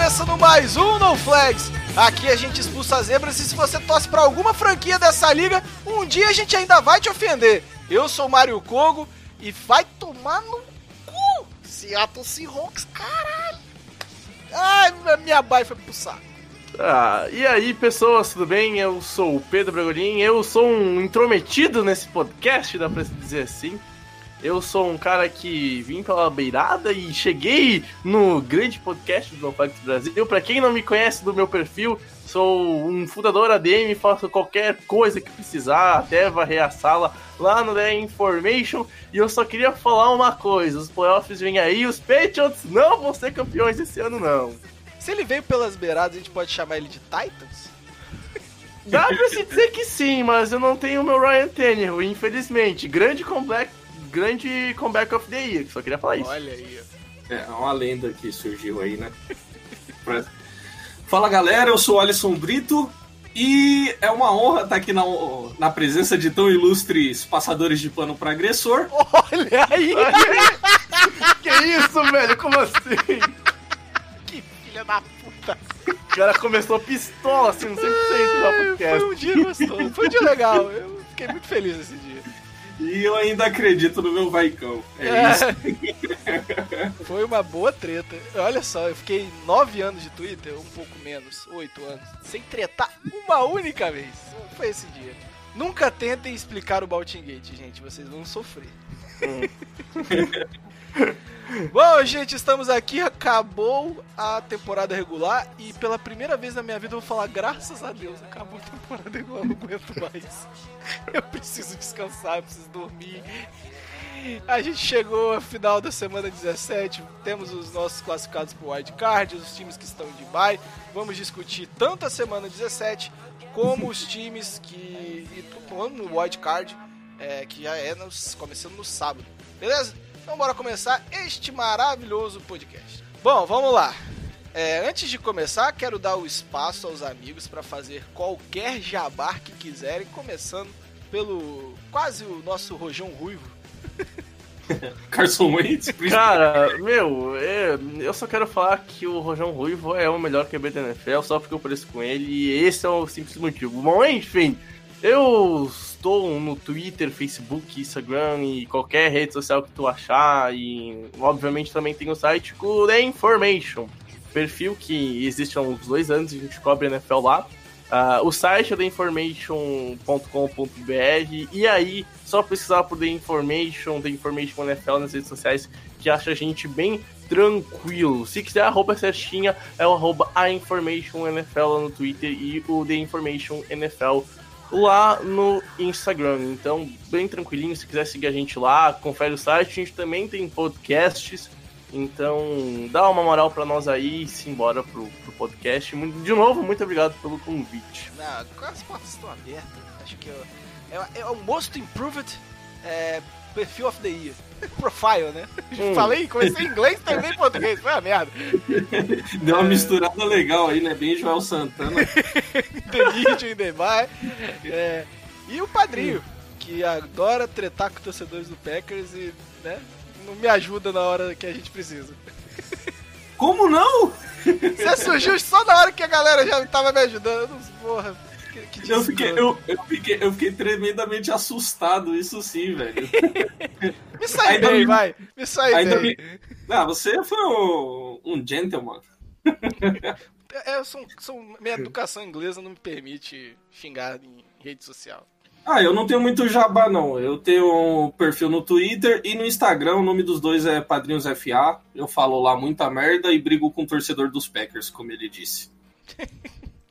Começando mais um No Flags. Aqui a gente expulsa as zebras e se você torce pra alguma franquia dessa liga, um dia a gente ainda vai te ofender. Eu sou Mário Kogo e vai tomar no cu, Seattle Seahawks, caralho. Ai, minha baia foi pro saco. Ah, e aí pessoas, tudo bem? Eu sou o Pedro Bragolin, eu sou um intrometido nesse podcast, dá pra se dizer assim. Eu sou um cara que vim pela beirada e cheguei no grande podcast do Nofax Brasil. Pra quem não me conhece do meu perfil, sou um fundador ADM, faço qualquer coisa que precisar, até varrer a sala lá no The Information. E eu só queria falar uma coisa: os playoffs vêm aí, os Patriots não vão ser campeões esse ano, não. Se ele veio pelas beiradas, a gente pode chamar ele de Titans? Dá pra se dizer que sim, mas eu não tenho o meu Ryan Tannehill, infelizmente. Grande comeback, grande comeback of the year, só queria falar isso. Olha aí, ó. É uma lenda que surgiu aí, né? Fala galera, eu sou o Alisson Brito e é uma honra estar aqui na, na presença de tão ilustres passadores de pano para agressor. Olha aí, Que isso, velho? Como assim? que filha da puta. O cara começou pistola, assim, 100% no Foi podcast. um dia gostoso, foi um dia legal. Eu fiquei muito feliz esse dia. E eu ainda acredito no meu Vaicão. É, isso. Foi uma boa treta. Olha só, eu fiquei nove anos de Twitter, um pouco menos, oito anos, sem tretar uma única vez. Foi esse dia. Nunca tentem explicar o Baltimore Gate, gente, vocês vão sofrer. Bom, gente, estamos aqui, acabou a temporada regular e pela primeira vez na minha vida eu vou falar, graças a Deus, acabou a temporada regular, não aguento mais. Eu preciso descansar, eu preciso dormir. A gente chegou ao final da semana 17, temos os nossos classificados pro Wild Card, os times que estão de bye. Vamos discutir tanto a semana 17 como os times que e no Wild Card, é, que já é nos- começando no sábado. Beleza? Então bora começar este maravilhoso podcast. Bom, vamos lá. É, antes de começar, quero dar o espaço aos amigos para fazer qualquer jabá que quiserem, começando pelo quase o nosso Rojão Ruivo. Carson Wentz, Cara, meu, é, eu só quero falar que o Rojão Ruivo é o melhor QB da NFL, só porque eu pareço com ele, e esse é o simples motivo. Bom, enfim, eu estou no Twitter, Facebook, Instagram e qualquer rede social que tu achar, e obviamente também tem o site com The Information, perfil que existe há uns dois anos, a gente cobre NFL lá. Ah, o site é theinformation.com.br e aí, só pesquisar por The Information, The Information NFL nas redes sociais, que acha a gente bem tranquilo. Se quiser, a arroba certinha é o arroba a Information NFL no Twitter e o The Information NFL lá no Instagram. Então, bem tranquilinho, se quiser seguir a gente lá, confere o site. A gente também tem podcasts. Então, dá uma moral pra nós aí e simbora pro, pro podcast. De novo, muito obrigado pelo convite. Não, as portas estão abertas. Acho que é, é o Most Improved é, Perfil of the Year. Profile, né? Hum. Falei, comecei em inglês, terminei em português. Foi uma merda. deu uma misturada legal aí, né? Bem Joel Santana. The Legion, The By. É, e o padrinho, que adora tretar com torcedores do Packers e, né? Não me ajuda na hora que a gente precisa. Como não? Você surgiu só na hora que a galera já tava me ajudando. Porra, que, que Eu fiquei, eu, eu fiquei, eu fiquei tremendamente assustado, isso sim, velho. Me sai Ainda bem, me- vai. Me sai Ainda bem. me... Ah, você foi um, um gentleman. É, sou, sou- minha educação inglesa não me permite xingar em rede social. Ah, eu não tenho muito jabá, não. Eu tenho um perfil no Twitter e no Instagram, o nome dos dois é Padrinhos FA. Eu falo lá muita merda e brigo com o torcedor dos Packers, como ele disse.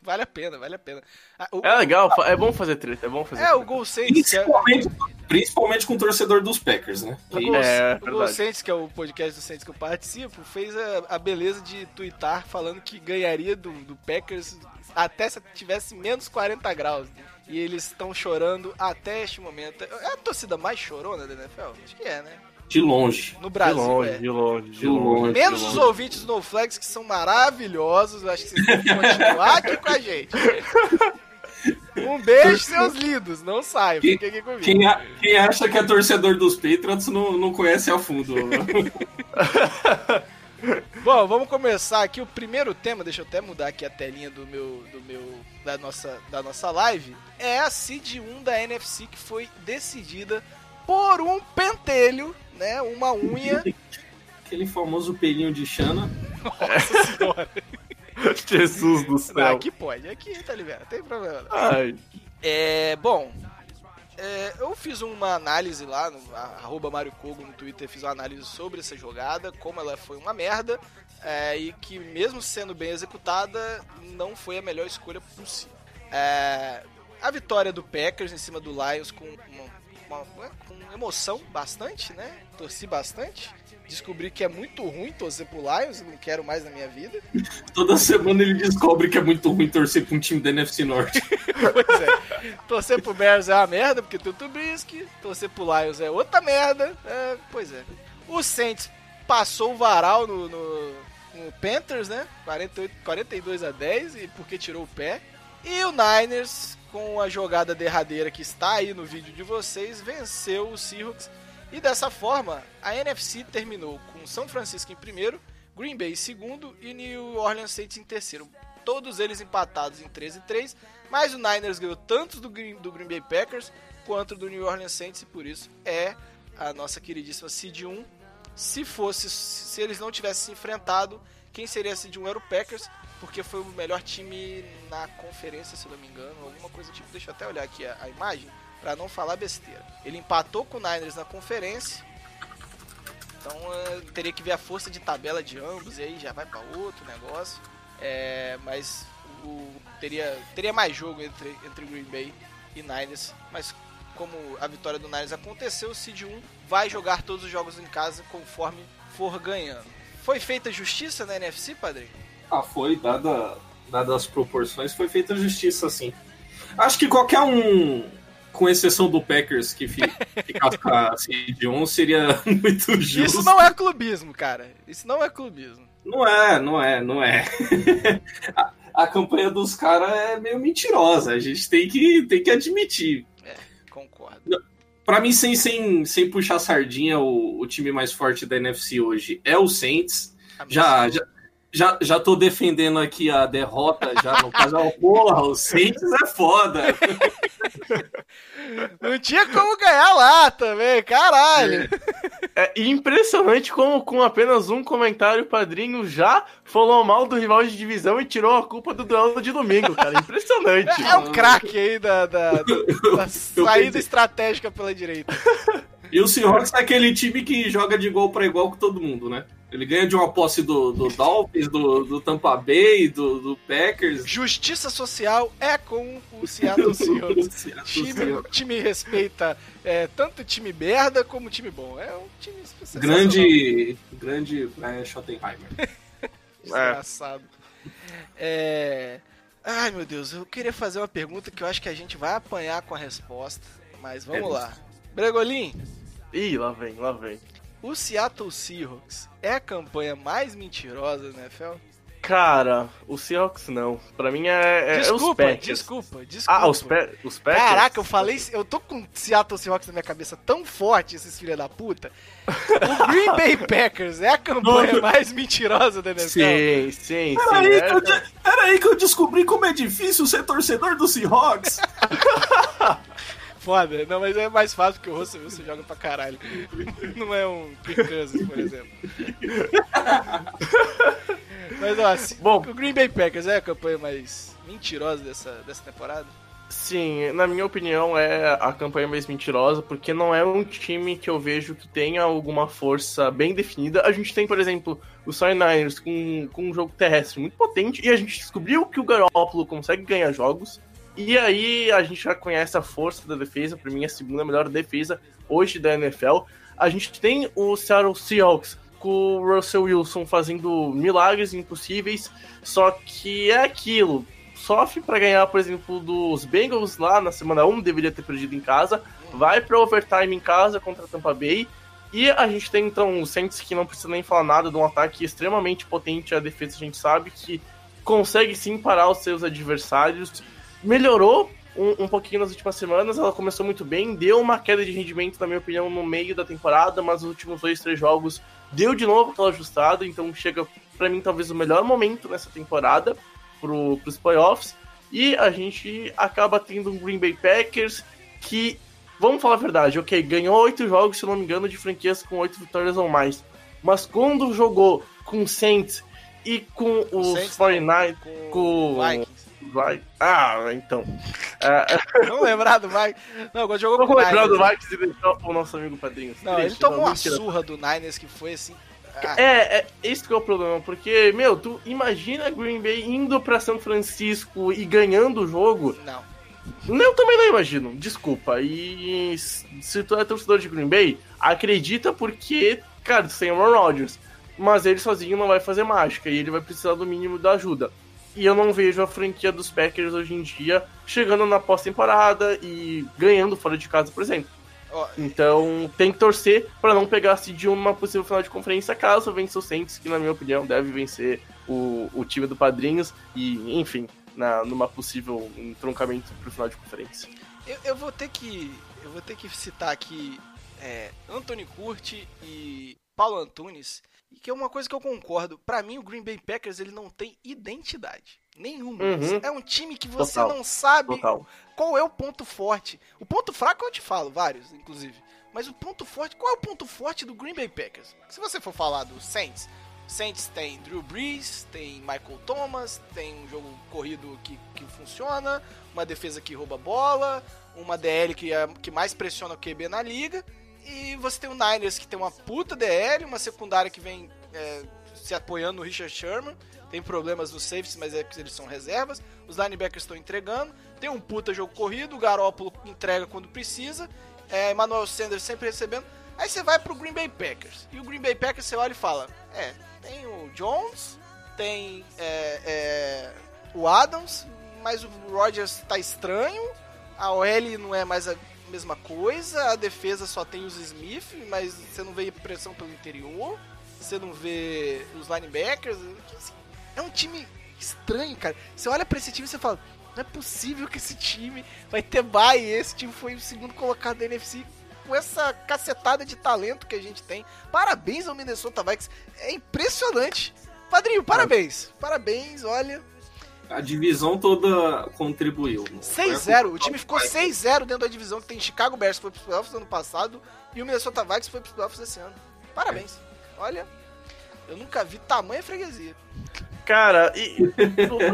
vale a pena, vale a pena. Ah, o- É legal, é bom fazer treta, é bom fazer é, o. Gol Saints, que é, Principalmente, principalmente com o torcedor dos Packers, né? o Que- Gol, É, o Gol. Saints, que é o podcast do Saints que eu participo, fez a, a beleza de twittar falando que ganharia do, do Packers até se tivesse menos 40 graus. E eles estão chorando até este momento. É a torcida mais chorona da NFL? Acho que é, né? De longe. No De Brasil, longe, é. de longe, de De longe. Menos de os longe. ouvintes do NoFlex, que são maravilhosos. Eu acho que vocês têm que continuar aqui com a gente. Um beijo, seus lindos. Não saiam, Quem- fiquem aqui comigo. Quem, a- quem acha que é torcedor dos Patriots não, não conhece a fundo. Bom, vamos começar aqui o primeiro tema. Deixa eu até mudar aqui a telinha do meu, do meu, da nossa, da nossa live. É a seed 1 da NFC que foi decidida por um pentelho, né? Uma unha. Aquele famoso pelinho de Xana. Nossa senhora. Jesus do Não, céu. aqui pode, aqui tá liberado, não tem problema. não. Ai, É, bom, é, eu fiz uma análise lá, no arroba Mario Kogo no Twitter, fiz uma análise sobre essa jogada, como ela foi uma merda, é, e que mesmo sendo bem executada, não foi a melhor escolha possível. É, a vitória do Packers em cima do Lions com, uma, uma- com emoção bastante, né? Torci bastante. Descobri que é muito ruim torcer pro Lions, não quero mais na minha vida. Toda semana ele descobre que é muito ruim torcer pra um time da NFC Norte. Pois é. Torcer pro Bears é uma merda, porque tem o Trubisky. Torcer pro Lions é outra merda. É, pois é. O Saints passou o varal no, no, no Panthers, né? 48, 42 a 10, e porque tirou o pé. E o Niners, com a jogada derradeira que está aí no vídeo de vocês, venceu o Seahawks. E dessa forma, a NFC terminou com São Francisco em primeiro, Green Bay em segundo e New Orleans Saints em terceiro. Todos eles empatados em 13 e 3, mas o Niners ganhou tanto do Green, do Green Bay Packers quanto do New Orleans Saints e por isso é a nossa queridíssima Seed 1. Se fosse, se eles não tivessem se enfrentado, quem seria a Seed 1 era o Packers, porque foi o melhor time na conferência, se não me engano, alguma coisa tipo. Deixa eu até olhar aqui a, a imagem para não falar besteira. Ele empatou com o Niners na conferência. Então eh, teria que ver a força de tabela de ambos e aí já vai para outro negócio. É, mas o- teria, teria mais jogo entre, entre Green Bay e Niners. Mas como a vitória do Niners aconteceu, o Seed 1 vai jogar todos os jogos em casa conforme for ganhando. Foi feita justiça na NFC, padrinho? Ah, foi, dada, dadas as proporções, foi feita justiça, assim. Acho que qualquer um, com exceção do Packers, que fi- ficasse com a seed 1, seria muito justo. Isso não é clubismo, cara. Isso não é clubismo. Não é, não é, não é. a, a campanha dos caras é meio mentirosa, a gente tem que, tem que admitir. Pra mim, sem, sem, sem puxar sardinha, o, o time mais forte da NFC hoje é o Saints. Já, já, já, já tô defendendo aqui a derrota já no casal. Porra, o Saints é foda. Não tinha como ganhar lá também, caralho. É impressionante como com apenas um comentário o padrinho já falou mal do rival de divisão e tirou a culpa do duelo de domingo, cara. Impressionante. É o craque aí da, da, da- da saída estratégica pela direita. E o Seahawks é aquele time que joga de igual para igual com todo mundo, né? Ele ganha de uma posse do, do Dolphins, do, do Tampa Bay, do, do Packers. Justiça social é com o Seattle Seahawks. Time, Seahawks. time respeita é, tanto time merda como time bom. É um time. Grande, grande é, Schottenheimer. Desgraçado. É... Ai, meu Deus, eu queria fazer uma pergunta que eu acho que a gente vai apanhar com a resposta. Mas vamos É. lá. Bregolin, Ih, lá vem, lá vem. O Seattle Seahawks é a campanha mais mentirosa da NFL? Cara, o Seahawks não. Pra mim é, é, é os Desculpa, Packers. desculpa, desculpa. Ah, os, pe os Packers? Caraca, eu falei, eu tô com Seattle Seahawks na minha cabeça tão forte, esses filha da puta. O Green Bay Packers é a campanha mais mentirosa da NFL. Sim, sim, sim. Peraí que, eu, é- de- peraí que eu descobri como é difícil ser torcedor do Seahawks. Foda, não, mas é mais fácil porque o Russell Wilson joga pra caralho. Não é um Kirk Cousins, por exemplo. Mas ó, se- Bom. o Green Bay Packers é a campanha mais mentirosa dessa, dessa temporada? Sim, na minha opinião é a campanha mais mentirosa, porque não é um time que eu vejo que tenha alguma força bem definida. A gente tem, por exemplo, o 49ers com, com um jogo terrestre muito potente, e a gente descobriu que o Garoppolo consegue ganhar jogos, e aí a gente já conhece a força da defesa, para mim a segunda melhor defesa hoje da NFL. A gente tem o Seattle Seahawks com o Russell Wilson fazendo milagres impossíveis, só que é aquilo, sofre para ganhar, por exemplo, dos Bengals lá na semana 1, deveria ter perdido em casa, vai para overtime em casa contra a Tampa Bay. E a gente tem então o Saints que não precisa nem falar nada de um ataque extremamente potente. A defesa a gente sabe que consegue sim parar os seus adversários. Melhorou um, um pouquinho nas últimas semanas, ela começou muito bem, deu uma queda de rendimento, na minha opinião, no meio da temporada, mas nos últimos dois, três jogos deu de novo aquela ajustada, então chega para mim talvez o melhor momento nessa temporada pro, pros playoffs. E a gente acaba tendo um Green Bay Packers que, vamos falar a verdade, ok, ganhou oito jogos, se não me engano, de franquias com oito vitórias ou mais. Mas quando jogou com Saints e com os Saints, 49 com com Vikings. Vai. Ah, então. É, Não lembrar do Vikings. Não, agora jogou com vamos o lembrar do. Vikings e deixar o nosso amigo padrinho. Não, ele Triste, tomou uma mentira. surra do Niners que foi assim. ah, É, é, esse que é o problema, porque, meu, tu imagina Green Bay indo pra São Francisco e ganhando o jogo. Não. Eu também não imagino, desculpa. E se tu é torcedor de Green Bay, acredita porque, cara, tu tem o Aaron Rodgers. Mas ele sozinho não vai fazer mágica e ele vai precisar do mínimo da ajuda. E eu não vejo a franquia dos Packers hoje em dia chegando na pós-temporada e ganhando fora de casa, por exemplo. Então tem que torcer pra não pegar-se de uma possível final de conferência caso vença o Saints, que na minha opinião deve vencer o, o time do Padrinhos e, enfim, na, numa possível entroncamento pro final de conferência. eu, eu vou ter que. Eu vou ter que citar aqui é, Anthony Curti e Paulo Antunes. E que é uma coisa que eu concordo. Pra mim, o Green Bay Packers ele não tem identidade. Nenhuma. Uhum. É um time que você Total. não sabe Total. qual é o ponto forte. O ponto fraco eu te falo, vários, inclusive. Mas o ponto forte, qual é o ponto forte do Green Bay Packers? Se você for falar do Saints, Saints tem Drew Brees, tem Michael Thomas, tem um jogo corrido que, que funciona, uma defesa que rouba bola, uma DL que, é, que mais pressiona o QB na liga, e você tem o Niners que tem uma puta DL, uma secundária que vem é, se apoiando no Richard Sherman, tem problemas nos safeties, mas é que eles são reservas, os linebackers estão entregando, tem um puta jogo corrido, o Garópolo entrega quando precisa, é, Emmanuel Sanders sempre recebendo. Aí você vai pro Green Bay Packers. E o Green Bay Packers você olha e fala: É, tem o Jones, tem é, é, o Adams, mas o Rodgers tá estranho, a OL não é mais mesma coisa, a defesa só tem os Smith, mas você não vê pressão pelo interior, você não vê os linebackers. assim, É um time estranho, cara. Você olha pra esse time e você fala: Não é possível que esse time vai ter bye. Esse time foi o segundo colocado da NFC com essa cacetada de talento que a gente tem. Parabéns ao Minnesota Vikings. É impressionante. Padrinho, parabéns. Parabéns, olha. A divisão toda contribuiu. Não foi 6-0. O time ficou Vai- 6-0 dentro da divisão que tem Chicago Bears que foi pros playoffs ano passado e o Minnesota Vikings foi pros playoffs esse ano. Parabéns. Olha, eu nunca vi tamanha freguesia. Cara, e.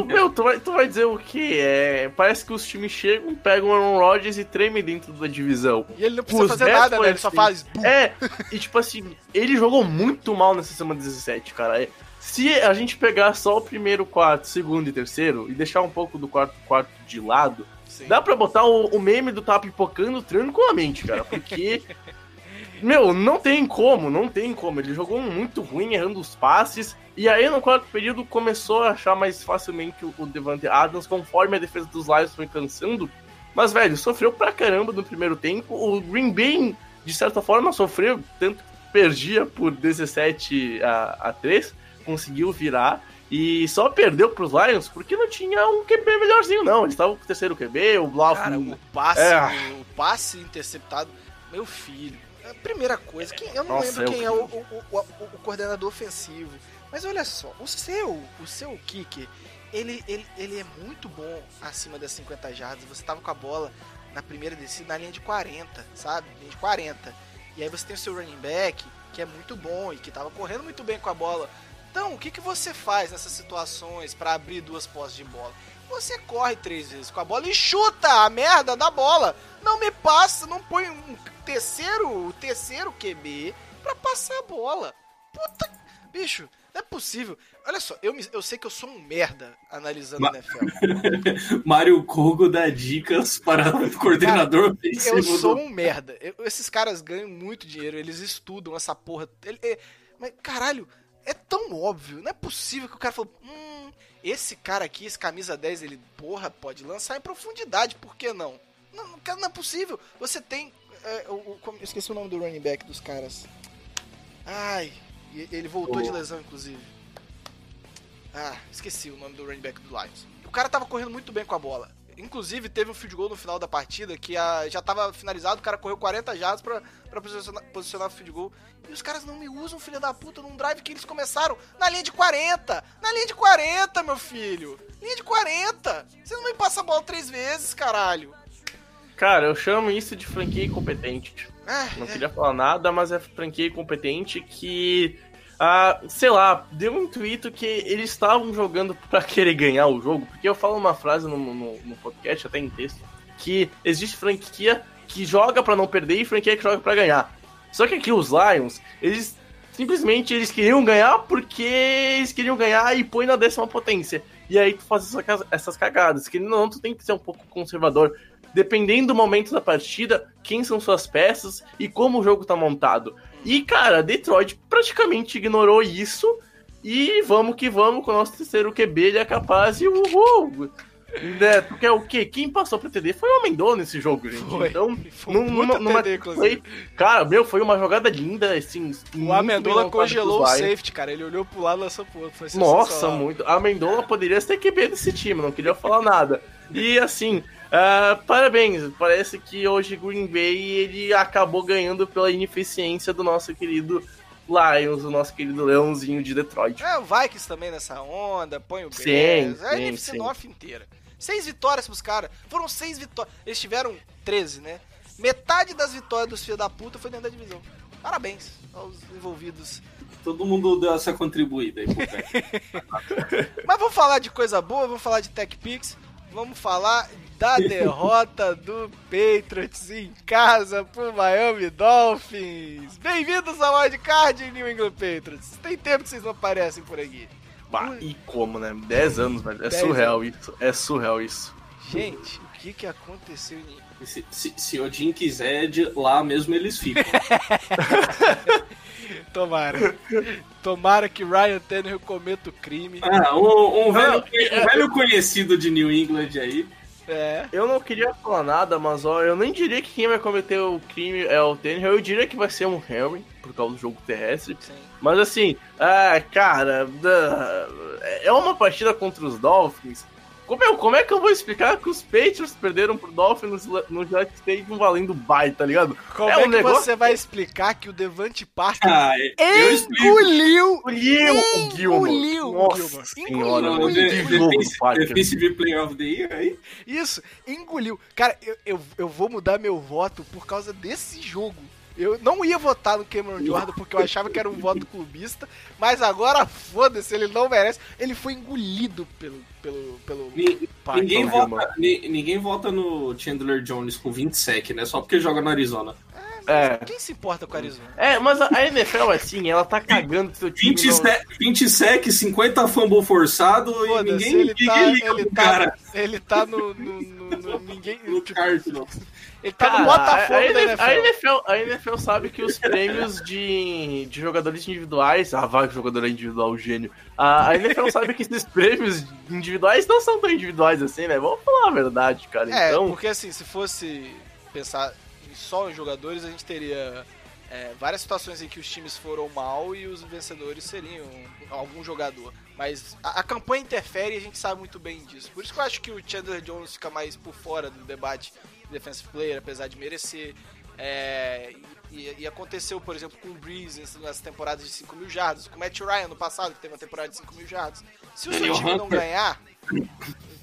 meu, tu vai, tu vai dizer o quê? É, parece que os times chegam, pegam o Aaron Rodgers e tremem dentro da divisão. E ele não precisa Os fazer Bears nada, né? Ele só assim. faz. bum. É, e tipo assim, ele jogou muito mal nessa semana 17, cara. Se a gente pegar só o primeiro quarto, segundo e terceiro, e deixar um pouco do quarto quarto de lado, Sim. dá pra botar o, o meme do tá pipocando tranquilamente, cara. Porque. Meu, não tem como, não tem como. Ele jogou muito ruim, errando os passes. E aí, no quarto período, começou a achar mais facilmente o, o Devante Adams, conforme a defesa dos Lions foi cansando. Mas, velho, sofreu pra caramba no primeiro tempo. O Green Bay, de certa forma, sofreu, tanto que perdia por 17 a, a 3, conseguiu virar. E só perdeu pros Lions porque não tinha um QB melhorzinho, não. Eles estavam com o terceiro QB, o Bluff. Cara, o passe, É. o passe interceptado, meu filho. A primeira coisa, quem, eu não Nossa, lembro é quem é o, o, o, o- o coordenador ofensivo. Mas olha só, o seu, o seu kicker, ele, ele, ele é muito bom acima das 50 jardas. Você tava com a bola na primeira descida na linha de 40, sabe? Linha de 40. E aí você tem o seu running back, que é muito bom e que tava correndo muito bem com a bola Então, o que, que você faz nessas situações pra abrir duas posses de bola? Você corre três vezes com a bola e chuta a merda da bola. Não me passa, não põe um terceiro, terceiro QB pra passar a bola. Puta, bicho, não é possível. Olha só, eu, me- eu sei que eu sou um merda analisando Ma- NFL. Mário Kogo dá dicas para o coordenador ofensivo Eu sou um merda. Eu- esses caras ganham muito dinheiro, eles estudam essa porra. Ele- é- mas, caralho, é tão óbvio. Não é possível que o cara falou: hum, esse cara aqui, esse camisa 10, ele, porra, pode lançar em profundidade, por que não? Não, cara, não é possível. Você tem. é, o, o- esqueci o nome do running back dos caras. Ai, ele voltou O- de lesão, inclusive. Ah, esqueci o nome do running back do Lions. O cara tava correndo muito bem com a bola. Inclusive, teve um field goal no final da partida que a- já tava finalizado, o cara correu 40 jardas pra, pra posicionar, posicionar o field goal. E os caras não me usam, filha da puta, num drive que eles começaram na linha de 40. Na linha de 40, meu filho. Linha de 40. Você não me passa a bola três vezes, caralho. Cara, eu chamo isso de franquia incompetente. Ah, Não é. queria falar nada, mas é franquia incompetente que. Ah, sei lá, deu um intuito que eles estavam jogando pra querer ganhar o jogo, porque eu falo uma frase no, no, no podcast, até em texto, que existe franquia que joga pra não perder e franquia que joga pra ganhar. Só que aqui os Lions, eles simplesmente eles queriam ganhar porque eles queriam ganhar e põe na décima potência. E aí tu faz essas cagadas, que não, tu tem que ser um pouco conservador dependendo do momento da partida, quem são suas peças e como o jogo tá montado. E, cara, Detroit praticamente ignorou isso. E vamos que vamos com o nosso terceiro QB, ele é capaz e uhul! Né, porque é o quê? Quem passou pra TD foi o Amendola nesse jogo, gente. Foi. Então, Foi um num- numa, numa- TD, cara, meu, foi uma jogada linda, assim. O Amendola congelou o safety, cara. Ele olhou pro lado e lançou pro outro. Nossa, muito. A Amendola poderia ser QB desse time, não queria falar nada. E assim, ah, parabéns. Parece que hoje Green Bay ele acabou ganhando pela ineficiência do nosso querido Lions, o nosso querido Leãozinho de Detroit. É, o Vikings também nessa onda, põe o Sim, Bears. É a sim, NFC sim. North inteira. Seis vitórias pros caras. Foram seis vitórias. Eles tiveram 13, né? Metade das vitórias dos filhos da puta foi dentro da divisão. Parabéns aos envolvidos. Todo mundo deu essa contribuída aí pro. Mas vamos falar de coisa boa, vamos falar de Tech Pix. Vamos falar da derrota do Patriots em casa pro Miami Dolphins. Bem-vindos ao Wildcard New England Patriots. Tem tempo que vocês não aparecem por aqui. Bah, e como, né? 10 anos, velho. É surreal isso. É surreal isso. Gente, o que que aconteceu em... Se, se, se Odin quiser, de lá mesmo eles ficam. Tomara. Tomara que Ryan Tannehill cometa o crime. Ah, um, um velho, Não, um velho conhecido de New England aí. É. Eu não queria falar nada, mas ó, eu nem diria que quem vai cometer o crime é o Tannehill. Eu diria que vai ser um Henry, por causa do jogo terrestre. Sim. Mas assim, ah, cara, é uma partida contra os Dolphins. Como é, como é que eu vou explicar que os Patriots perderam pro Dolphins no, no Gillette Stadium valendo bye, tá ligado? Como É é, um que negócio- você vai explicar que o Devante Parker Ah, engoliu Engoliu o Gilmore. Engoliu o Nossa Gilmore. senhora, Engoliu Parker. Defensive Player of the Year aí. Isso, engoliu. Cara, eu, eu, eu vou mudar meu voto por causa desse jogo. Eu não ia votar no Cameron Jordan porque eu achava que era um voto clubista, mas agora foda-se, ele não merece. Ele foi engolido pelo. pelo, pelo Ni- ninguém, vota, ni- ninguém vota no Chandler Jones com 20 sec, né? Só porque joga no Arizona. É. Quem se importa com a Arizona? É, mas a a NFL é assim, ela tá cagando seu time. 20, não- sec, 20 sec, 50 fumble forçado e ninguém, ele ninguém tá, liga ele tá, cara. ele tá no, no, no- no- ninguém, No tipo. Ele tá Cara, no Botafogo a, da NFL, NFL. a, NFL, a NFL sabe que os prêmios de, de jogadores individuais. Ah, vai, jogador individual, gênio. A, a NFL sabe que esses prêmios individuais não são tão individuais assim, né? Vamos falar a verdade, cara. É, então, porque assim, se fosse pensar só em jogadores, a gente teria é, várias situações em que os times foram mal e os vencedores seriam algum jogador. Mas a, a campanha interfere e a gente sabe muito bem disso. Por isso que eu acho que o Chandler Jones fica mais por fora do debate de defensive player, apesar de merecer. É, e, e aconteceu, por exemplo, com o Breeze nas temporadas de 5 mil jardas, com o Matt Ryan no passado, que teve uma temporada de 5 mil jardas. Se o seu Daniel time não Hunter. ganhar.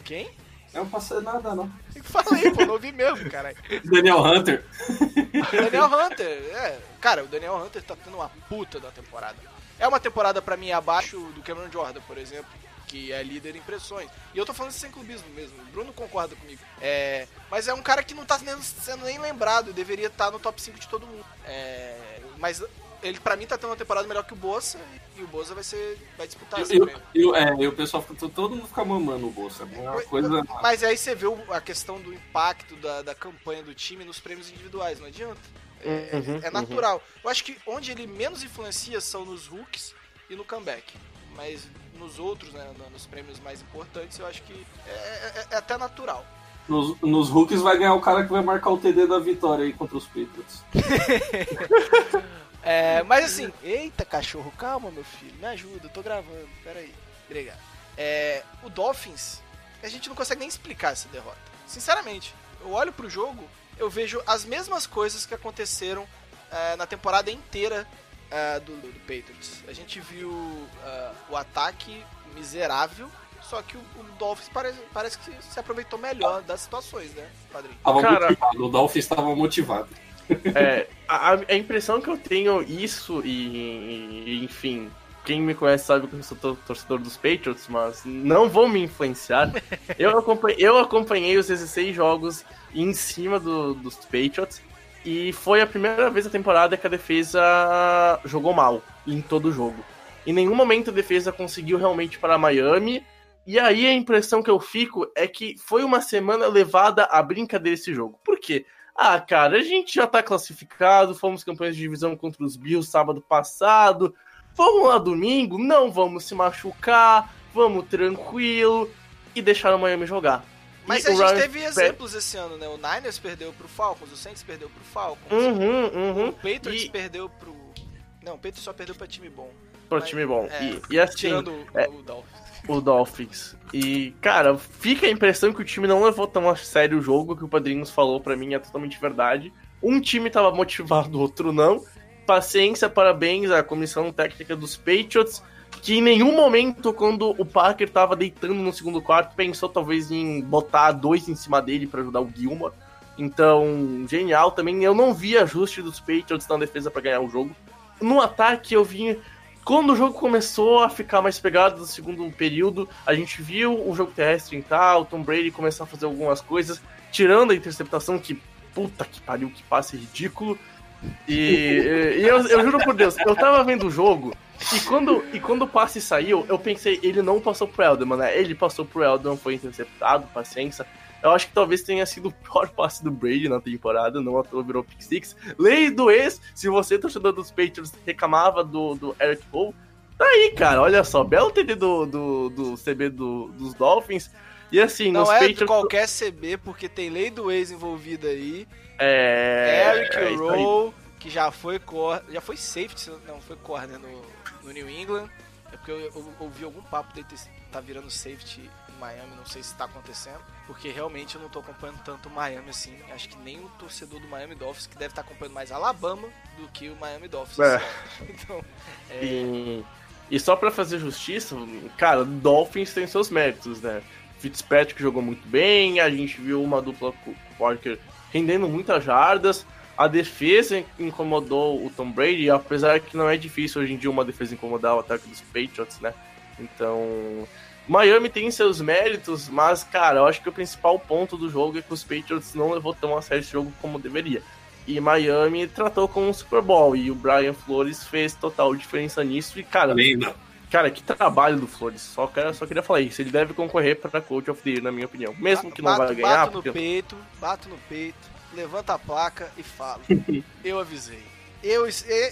Quem? Eu não passei nada, não. Eu falei, pô, não ouvi mesmo, caralho. Daniel Hunter. Daniel Hunter, é. Cara, o Daniel Hunter tá tendo uma puta da temporada. É uma temporada pra mim abaixo do Cameron Jordan, por exemplo, que é líder em impressões. E eu tô falando isso sem clubismo mesmo. O Bruno concorda comigo. É, mas é um cara que não tá nem- sendo nem lembrado, deveria estar no top 5 de todo mundo. É, mas ele pra mim tá tendo uma temporada melhor que o Bolsa e o Bolsa vai ser vai disputar esse Eu, prêmio. eu, é, e o pessoal, fica- todo mundo fica mamando o Bolsa. É uma coisa. Mas aí você vê a questão do impacto da, da campanha do time nos prêmios individuais, não adianta. É, Uhum, é natural. Eu acho que onde ele menos influencia são nos hooks e no comeback. Mas nos outros, né, no- nos prêmios mais importantes, eu acho que é, é- é até natural. Nos, nos hooks vai ganhar o cara que vai marcar o TD da vitória aí contra os Patriots. É, mas assim, eita cachorro, calma meu filho, me ajuda, eu tô gravando, peraí. Obrigado. É, o Dolphins, a gente não consegue nem explicar essa derrota. Sinceramente, eu olho pro jogo, eu vejo as mesmas coisas que aconteceram é, na temporada inteira é, do, do Patriots. A gente viu é, o ataque miserável, só que o, o Dolphins parece, parece que se aproveitou melhor das situações, né, padrinho? Tava Cara- motivado, o Dolphins estava motivado. É, a, a impressão que eu tenho isso e, e, enfim, quem me conhece sabe que eu sou tor- torcedor dos Patriots, mas não vou me influenciar. Eu acompanhei, eu acompanhei os 16 jogos em cima do- dos Patriots e foi a primeira vez na temporada que a defesa jogou mal em todo o jogo. Em nenhum momento a defesa conseguiu realmente parar Miami. E aí a impressão que eu fico é que foi uma semana levada à brincadeira esse jogo. Por quê? Ah, cara, a gente já tá classificado, fomos campeões de divisão contra os Bills sábado passado. Vamos lá domingo, não vamos se machucar, vamos tranquilo e deixar o Miami jogar. Mas E a o gente Ryan teve exemplos esse ano, né? O Niners perdeu pro Falcons, o Saints perdeu pro Falcons, Uhum, o uhum. Patriots E- perdeu pro... Não, o Patriots só perdeu pra time bom. Pro Mas- time bom. é, e, e assim, Tirando o, é- o Dolphins. o Dolphins. E, cara, fica a impressão que o time não levou tão a sério o jogo, que o Padrinhos falou pra mim é totalmente verdade. Um time tava motivado, o outro não. Paciência, parabéns à comissão técnica dos Patriots, que em nenhum momento, quando o Parker tava deitando no segundo quarto, pensou talvez em botar dois em cima dele pra ajudar o Gilmore. Então, genial também. Eu não vi ajuste dos Patriots na defesa pra ganhar o jogo. No ataque, eu vi quando o jogo começou a ficar mais pegado no segundo período, a gente viu o jogo terrestre entrar, o Tom Brady começar a fazer algumas coisas, tirando a interceptação, que puta que pariu, que passe ridículo. E, e eu, eu juro por Deus, eu tava vendo o jogo, e quando, e quando o passe saiu, eu pensei, ele não passou pro Elderman, né? Ele passou pro Elderman, foi interceptado, paciência. Eu acho que talvez tenha sido o pior passe do Brady na temporada, não à toa virou pick six. Lei do ex, se você, torcedor dos Patriots, reclamava do, do Eric Cole, tá aí, cara, olha só, belo TD do, do, do CB do, dos Dolphins. E assim, Não é Patriots... qualquer CB, porque tem lei do ex envolvida aí. É... Eric é. Rowe, que já foi cor... já foi safety, não foi corner no, no New England. É porque eu, eu ouvi algum papo dele ter, tá virando safety em Miami, não sei se tá acontecendo. Porque realmente eu não tô acompanhando tanto o Miami assim. Acho que nem o torcedor do Miami Dolphins, que deve estar acompanhando mais Alabama do que o Miami Dolphins. É. Então, é, E, e só pra fazer justiça, cara, Dolphins tem seus méritos, né? Fitzpatrick jogou muito bem, a gente viu uma dupla com o Parker rendendo muitas jardas. A defesa incomodou o Tom Brady, apesar que não é difícil hoje em dia uma defesa incomodar o ataque dos Patriots, né? Então, Miami tem seus méritos, mas, cara, eu acho que o principal ponto do jogo é que os Patriots não levou tão a sério esse jogo como deveria. E Miami tratou como um Super Bowl, e o Brian Flores fez total diferença nisso. E, cara, cara, que trabalho do Flores. Só, quero, só queria falar isso. Ele deve concorrer para Coach of the Year, na minha opinião. Mesmo que não bato, vai ganhar, bato no porque peito, bato no peito, levanta a placa e falo. eu avisei. Eu,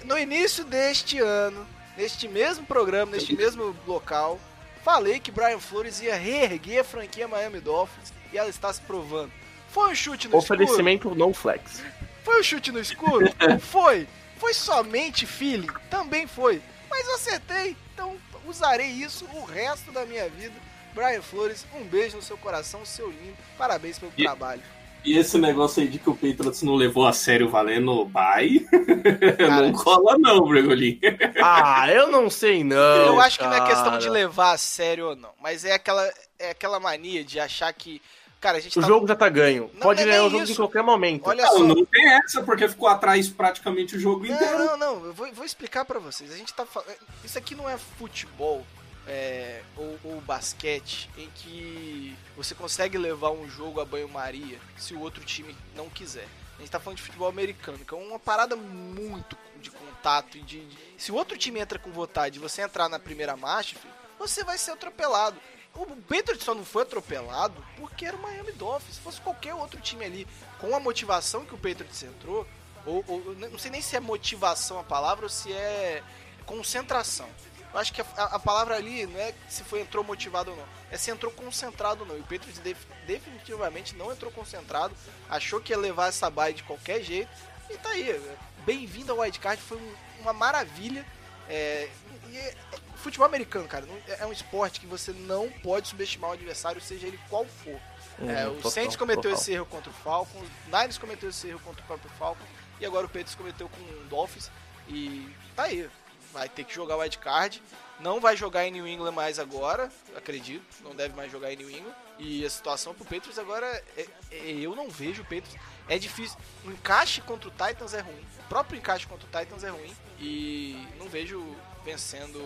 no início deste ano, neste mesmo programa, neste mesmo local, falei que Brian Flores ia reerguer a franquia Miami Dolphins e ela está se provando. Foi um chute no escuro? oferecimento não flex. Foi um chute no escuro? foi. Foi somente feeling? Também foi. Mas eu acertei, então usarei isso o resto da minha vida. Brian Flores, um beijo no seu coração, seu lindo. Parabéns pelo E- trabalho. E esse negócio aí de que o Patriots não levou a sério valendo bye, Cara, não cola não, Bregolin. Ah, eu não sei não. eu acho que não é questão cara. de levar a sério ou não, mas é aquela, é aquela mania de achar que Cara, a gente O tá... jogo já tá ganho. Não, Pode não é ganhar o jogo isso. em qualquer momento. Olha Não, só. não tem essa, porque ficou atrás praticamente o jogo inteiro. Não, não, não. Eu vou, vou explicar pra vocês. A gente tá falando. Isso aqui não é futebol é, ou, ou basquete em que você consegue levar um jogo a banho-maria se o outro time não quiser. A gente tá falando de futebol americano, que é uma parada muito de contato e de. de- Se o outro time entra com vontade e você entrar na primeira marcha, filho, você vai ser atropelado. O Patriots só não foi atropelado porque era o Miami Dolphins. Se fosse qualquer outro time ali com a motivação que o Patriots entrou, ou, ou- não sei nem se é motivação a palavra ou se é concentração. Eu acho que a, a- palavra ali não é se foi entrou motivado ou não, é se entrou concentrado ou não. E o Patriots def- definitivamente não entrou concentrado, achou que ia levar essa bye de qualquer jeito e tá aí. Bem-vindo ao wildcard, foi um- uma maravilha. É, e é- é- futebol americano, cara, não- é um esporte que você não pode subestimar o adversário, seja ele qual for. É, Hum, o total, Saints cometeu total. esse erro contra o Falcons, o Niners cometeu esse erro contra o próprio Falcons, e agora o Patriots cometeu com o Dolphins, e tá aí. Vai ter que jogar o wildcard, não vai jogar em New England mais agora, acredito, não deve mais jogar em New England, e a situação pro Patriots agora, é, é- eu não vejo o Patriots, é difícil, o encaixe contra o Titans é ruim, o próprio encaixe contra o Titans é ruim, e não vejo vencendo,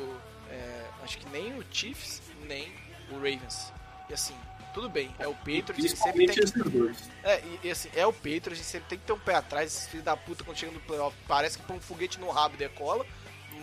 é, acho que nem o Chiefs, nem o Ravens, e assim, tudo bem, é o Patriots, ele sempre tem dois. é, e, e assim, é o Patriots, a gente sempre tem que ter um pé atrás, esses filhos da puta quando chega no playoff, parece que põe um foguete no rabo e decola,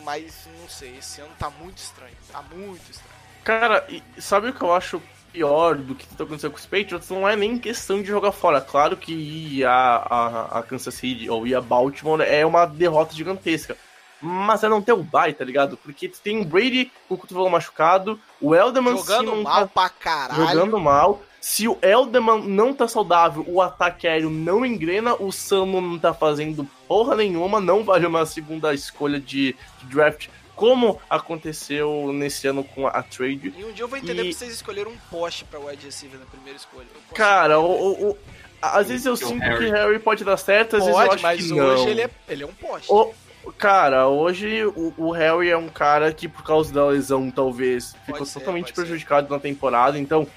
mas não sei, esse ano tá muito estranho, tá muito estranho. Cara, e sabe o que eu acho pior do que tá acontecendo com os Patriots? Não é nem questão de jogar fora. Claro que ir a, a, a Kansas City ou ir a Baltimore é uma derrota gigantesca. Mas é não ter o bye, tá ligado? Porque tu tem o Brady com o cotovelo machucado, o Elderman Jogando não mal tá pra caralho. jogando mal. Se o Elderman não tá saudável, o ataque aéreo não engrena, o Sano não tá fazendo porra nenhuma, não vale uma segunda escolha de, de draft, como aconteceu nesse ano com a, a trade. E um dia eu vou entender E- que vocês escolheram um poste pra wide receiver na primeira escolha. Cara, o, o- o- às vezes eu Que o sinto Harry. que Harry pode dar certo, às vezes eu Pode, acho mas que hoje não. ele é, ele é um poste. O- cara, hoje o, o Harry é um cara que, por causa da lesão, talvez, ficou ser, totalmente pode ser. prejudicado na temporada. Então,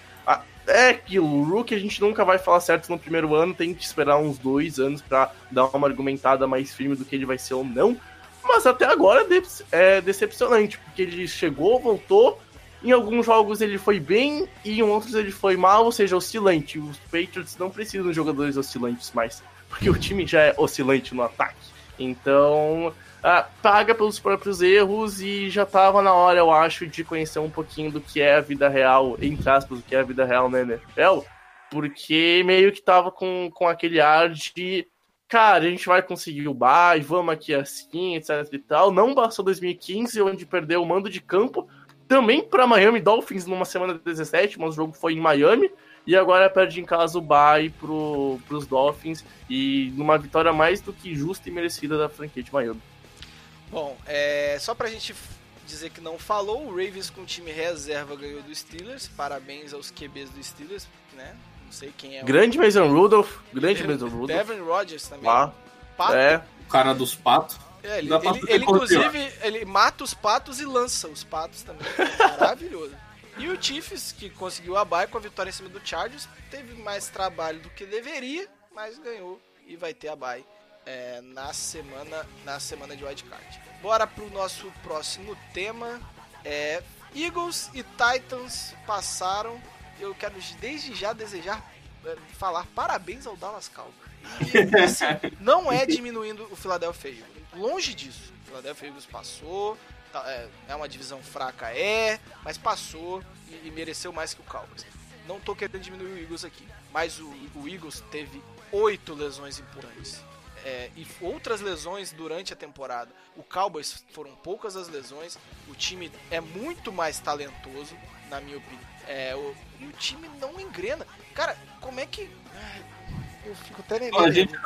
é aquilo. O Rook a gente nunca vai falar certo no primeiro ano, tem que esperar uns dois anos pra dar uma argumentada mais firme do que ele vai ser ou não. Mas até agora é é decepcionante, porque ele chegou, voltou. Em alguns jogos ele foi bem e em outros ele foi mal, ou seja, oscilante. Os Patriots não precisam de jogadores oscilantes mais, porque o time já é oscilante no ataque. Então, ah, paga pelos próprios erros e já tava na hora, eu acho, de conhecer um pouquinho do que é a vida real, entre aspas, do que é a vida real na NFL, porque meio que tava com, com aquele ar de cara, a gente vai conseguir o bye, vamos aqui assim, etc e tal. Não bastou 2015, onde perdeu o mando de campo, também para Miami Dolphins numa semana 17, mas o jogo foi em Miami. E agora perde em casa o bye pro, pros Dolphins e numa vitória mais do que justa e merecida da franquia de Miami. Bom, é, só pra gente dizer que não falou, o Ravens com time reserva ganhou do Steelers. Parabéns aos QBs do Steelers, né? Não sei quem é o Grande Mason Rudolph, grande Mason Rudolph. Devin Rodgers também. Lá, Pato. é, O cara dos patos. É, ele, pra ele- ele, inclusive, ele mata os patos e lança os patos também. Maravilhoso. E o Chiefs, que conseguiu a bye com a vitória em cima do Chargers, teve mais trabalho do que deveria, mas ganhou e vai ter a bye é, na semana na semana de wildcard. Bora pro nosso próximo tema. É, Eagles e Titans passaram. Eu quero desde já desejar é, falar parabéns ao Dallas Cowboys. E, assim, não é diminuindo o Philadelphia Eagles. Longe disso. O Philadelphia Eagles passou. tá, é, é uma divisão fraca, é, mas passou e, e mereceu mais que o Cowboys. Não tô querendo diminuir o Eagles aqui, mas o, o Eagles teve oito lesões importantes. É, e outras lesões durante a temporada. O Cowboys foram poucas as lesões. O time é muito mais talentoso, na minha opinião. É, o, e o time não engrena. Cara, como é que. Eu fico até A gente,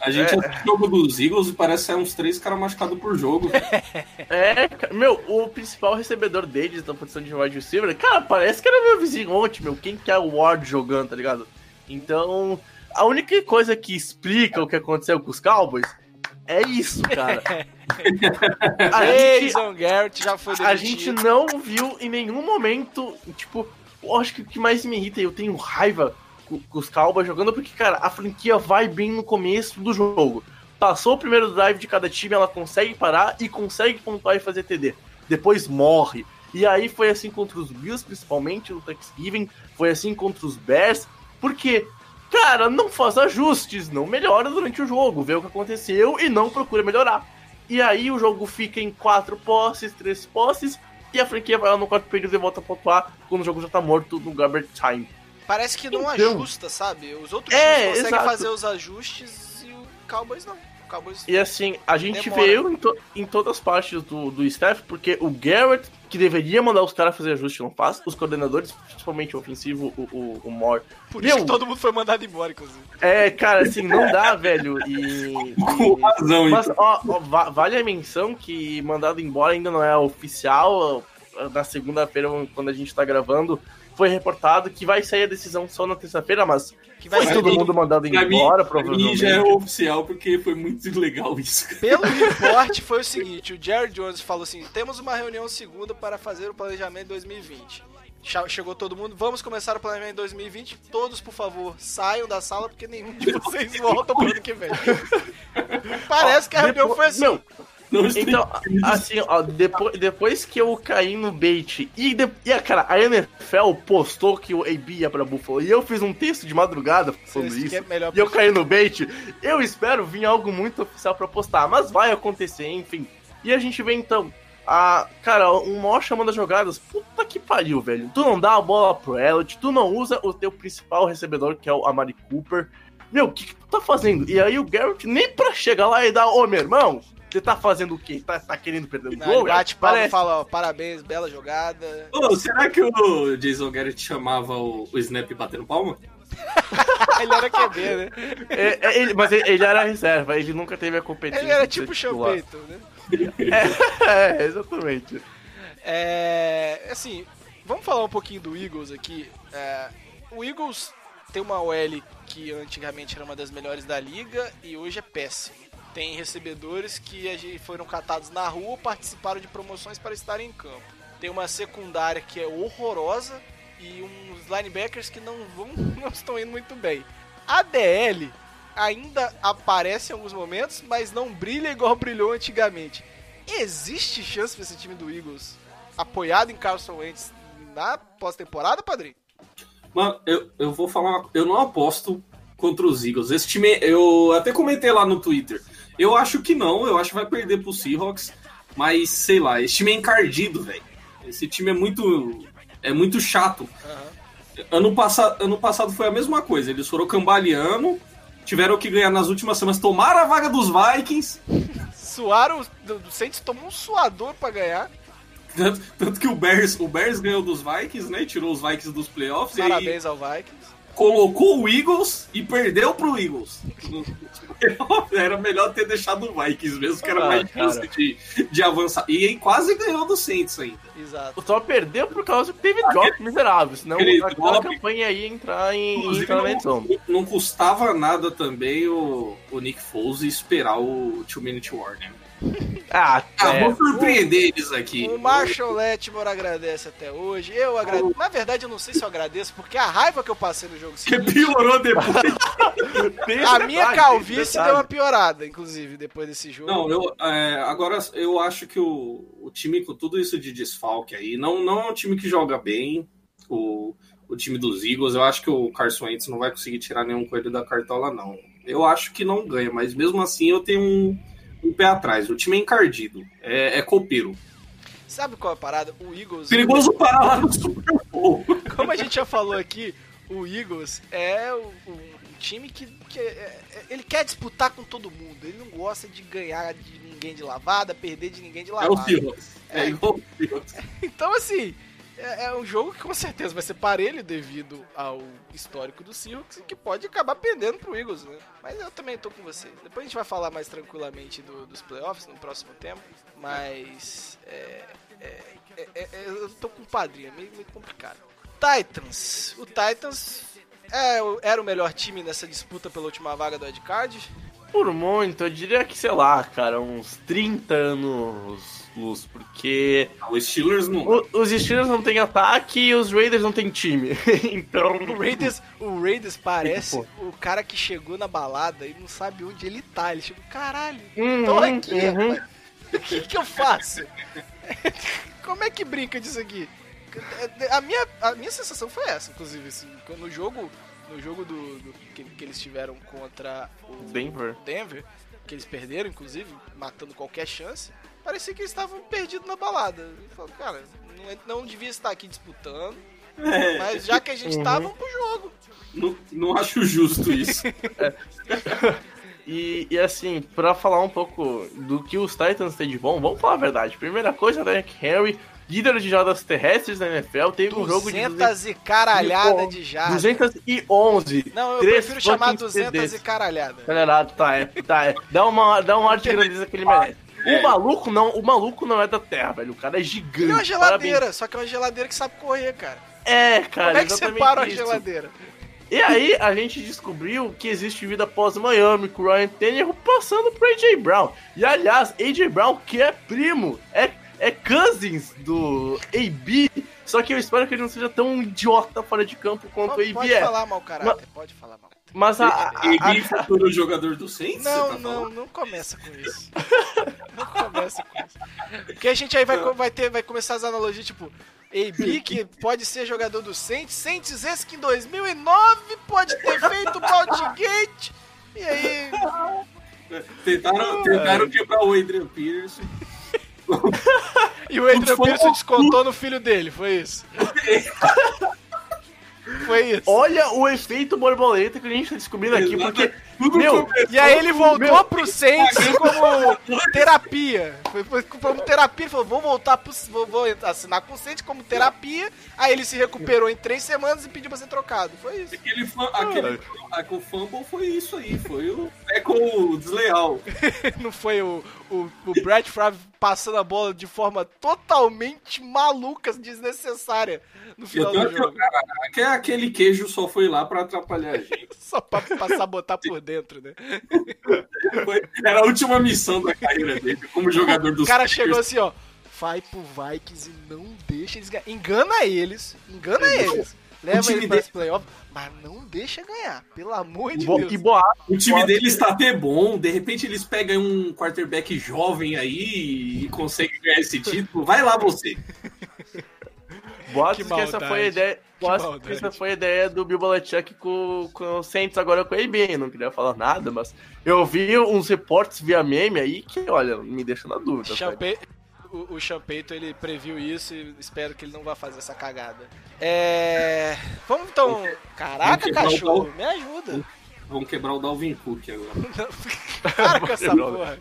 a gente assiste o jogo dos Eagles e parece ser uns três caras machucados por jogo. é, meu, o principal recebedor deles na posição de wide receiver, cara, parece que era meu vizinho ontem, meu, quem que é o Ward jogando, tá ligado? Então, a única coisa que explica o que aconteceu com os Cowboys é isso, cara. a gente, Jason Garrett já foi a demitido. gente não viu em nenhum momento, tipo, eu acho que o que mais me irrita eu tenho raiva com, com os Cowboys jogando, porque, cara, a franquia vai bem no começo do jogo. Passou o primeiro drive de cada time, ela consegue parar e consegue pontuar e fazer TD. Depois morre. E aí foi assim contra os Bills, principalmente no Thanksgiving, foi assim contra os Bears, porque, cara, não faz ajustes, não melhora durante o jogo, vê o que aconteceu e não procura melhorar. E aí o jogo fica em quatro posses, três posses, e a franquia vai lá no quarto período e volta a pontuar quando o jogo já tá morto no garbage time. Parece que não Então. ajusta, sabe? Os outros É, times conseguem exato. fazer os ajustes e o Cowboys não. Cowboys E assim, a gente Demora. veio em, to- em todas as partes do, do staff, porque o Garrett, que deveria mandar os caras fazer ajuste, não faz. Os coordenadores, principalmente o ofensivo, o, o, o Moore. Por isso Meu, que todo mundo foi mandado embora, inclusive. É, cara, assim, não dá, velho. E. Com e- razão, Mas, então. ó, ó, va- vale a menção que mandado embora ainda não é oficial. Na segunda-feira, quando a gente tá gravando, foi reportado que vai sair a decisão só na terça-feira, mas Que vai foi ser todo mundo mandado Pra mim, embora, pra mim provavelmente. já é oficial, porque foi muito legal isso. Pelo reporte foi o seguinte, o Jerry Jones falou assim, temos uma reunião segunda para fazer o planejamento 2020. Cha- Chegou todo mundo, vamos começar o planejamento 2020. Todos, por favor, saiam da sala porque nenhum de vocês voltam pro ano que vem. Parece que a reunião foi assim. Meu, Não Então, assim, ó, depois, depois que eu caí no bait e, de, e a cara, a NFL postou que o AB ia pra Buffalo e eu fiz um texto de madrugada falando Isso é melhor E eu caí no bait, eu espero vir algo muito oficial pra postar, mas vai acontecer, enfim. E a gente vê então, a, cara, um maior chamando as jogadas, puta que pariu, velho. Tu não dá a bola pro Elliott, tu não usa o teu principal recebedor, que é o Amari Cooper. Meu, o que, que tu tá fazendo? E aí o Garrett, nem pra chegar lá e dar, ô meu irmão, você tá fazendo o quê? Tá, tá querendo perder o gol? ele bate palma e fala, ó, parabéns, bela jogada. Ô, será que o Jason Garrett chamava o, o Snap batendo palma? ele era QB, né? É, é, ele- mas ele, ele era reserva, ele nunca teve a competência. Ele era tipo o. Champeito, né? É, exatamente. É, assim, vamos falar um pouquinho do Eagles aqui. É, o Eagles tem uma OL que antigamente era uma das melhores da liga e hoje é péssimo. Tem recebedores que foram catados na rua ou participaram de promoções para estarem em campo. Tem uma secundária que é horrorosa e uns linebackers que não, vão, não estão indo muito bem. A DL ainda aparece em alguns momentos, mas não brilha igual brilhou antigamente. Existe chance para esse time do Eagles apoiado em Carson Wentz na pós-temporada, padrinho? Mano, eu, eu vou falar, eu não aposto contra os Eagles. Esse time, eu até comentei lá no Twitter. Eu acho que não, eu acho que vai perder pro Seahawks, mas sei lá, esse time é encardido, velho. Esse time é muito é muito chato. Ano, passa, ano passado foi a mesma coisa, eles foram cambaleando, tiveram que ganhar nas últimas semanas, tomaram a vaga dos Vikings, Suaram, o Saints tomou um suador pra ganhar. tanto, tanto que o Bears, o Bears ganhou dos Vikings, né? Tirou os Vikings dos playoffs e aí Parabéns ao Vikings. Colocou o Eagles e perdeu pro Eagles. Era melhor ter deixado o Vikings mesmo, que era Ah, mais cara. chance de, de avançar. E aí quase ganhou do Saints ainda. Exato. Só perdeu por causa que teve drop miserável, senão aquele aquela drop- campanha ia entrar em, não, não custava nada também o, o Nick Foles esperar o Two Minute Warning. Ah, Ah, é. vou surpreender eles aqui. O Marshall Letmore agradece até hoje. Eu agradeço. Na verdade, eu não sei se eu agradeço, porque a raiva que eu passei no jogo Que seguinte. piorou depois. A minha calvície deu uma piorada, inclusive, depois desse jogo. Não, eu, é, agora eu acho que o, o time com tudo isso de desfalque aí, não, não é um time que joga bem, o, o time dos Eagles. Eu acho que o Carson Wentz não vai conseguir tirar nenhum coelho da cartola, não. Eu acho que não ganha, mas mesmo assim eu tenho um, um pé atrás. O time é encardido, é, é copeiro. Sabe qual é a parada? O Eagles. Perigoso parar lá no Super Bowl. Como a gente já falou aqui, o Eagles é o, o- um time que, que é- é- ele quer disputar com todo mundo. Ele não gosta de ganhar de ninguém de lavada, perder de ninguém de É o lavada. Seahawks. É igual o Seahawks. Então, assim, é, é um jogo que com certeza vai ser parelho devido ao histórico do Seahawks que pode acabar pendendo pro Eagles, né? Mas eu também tô com você. Depois a gente vai falar mais tranquilamente do- dos playoffs no próximo tempo, mas é, é, é, é, eu tô com o padrinho, é meio, meio complicado. Titans. O Titans é, era o melhor time nessa disputa pela última vaga do Ed Card. por muito, eu diria que, sei lá, cara, uns 30 anos porque Os Steelers não. o- os Steelers não têm ataque e os Raiders não têm time. então. O Raiders, o Raiders parece o cara que chegou na balada e não sabe onde ele tá. Ele chegou, caralho, Uhum, tô aqui, uhum. O que que eu faço? Como é que brinca disso aqui? A minha, a minha sensação foi essa, inclusive, assim, quando no jogo, no jogo do, do- que, que eles tiveram contra o Denver. Denver, que eles perderam, inclusive, matando qualquer chance, parecia que eles estavam perdidos na balada. Eu falo, cara, não, é- não devia estar aqui disputando, É, mas já que a gente Uhum. tá, vamos pro jogo. não, não acho justo isso. E, e assim, pra falar um pouco do que os Titans têm de bom, vamos falar a verdade. Primeira coisa, Derek Henry, líder de jogadas terrestres da NFL, teve um jogo de 200 e caralhada de jardas. 211. Não, eu prefiro chamar fucking 200 TDs. e caralhada. Acelerado, tá, é, tá, é. Dá uma, dá um ar de grandeza que ele merece. O maluco não, o maluco não é da Terra, velho. O cara é gigante. É uma Parabéns. geladeira, só que é uma geladeira que sabe correr, cara. É, cara, Como é que separa isso. geladeira? E aí a gente descobriu que existe vida após Miami com o Ryan Tannehill passando pro AJ Brown. E aliás, AJ Brown que é primo, é, é cousins do AB. Só que eu espero que ele não seja tão idiota fora de campo quanto o Pode, AB pode é. falar mal caráter, pode falar mal. Mas a, a- a- Ele futuro jogador do Saints? Não, tá não, falando? não começa com isso. Porque a gente aí vai, vai, ter, vai começar as analogias, tipo, AB, que pode ser jogador do Saints, Saints esse que em 2009 pode ter feito o Baltigate, e aí... Tentaram, tentaram quebrar o Adrian Peterson. E o Adrian Peterson um- descontou no filho dele, foi isso. Foi isso. olha o efeito borboleta que a gente tá descobrindo aqui, porque. Tudo Meu, E aí ele voltou Meu, pro Saints como terapia. Foi, foi como terapia, ele falou, vou voltar pro, vou, vou assinar com o Saints como terapia. Aí ele se recuperou em três semanas e pediu pra ser trocado. Foi isso. Aquele, fã, aquele a, o fumble foi isso aí, foi o tackle desleal. Não foi o, o, o Brad Favre passando a bola de forma totalmente maluca, desnecessária no final do jogo. cara, aque- aquele queijo só foi lá pra atrapalhar a gente. Só pra, pra sabotar por dentro, né? Foi- era a última missão da carreira dele como jogador do O cara Packers. chegou assim, ó. Vai pro Vikings e não deixa eles ganhar. Engana eles. Engana eles. Leva time eles para dele- playoffs, mas não deixa ganhar. Pelo amor de Bo- Deus. Boato. O time boato dele que- está até bom, de repente eles pegam um quarterback jovem aí e conseguem ganhar esse título. Vai lá você. Boatos Que que, essa foi a ideia. boatos que maldade. essa foi a ideia do Bill Belichick com, com o Saints agora com a AB. Não queria falar nada, mas eu vi uns reportes via meme aí que, olha, me deixa na dúvida. velho. O, o Champeito, ele previu isso e espero que ele não vá fazer essa cagada. É... Vamos então... Caraca, cachorro, me ajuda. Vamos quebrar o Dalvin Cook agora. Para com essa porra.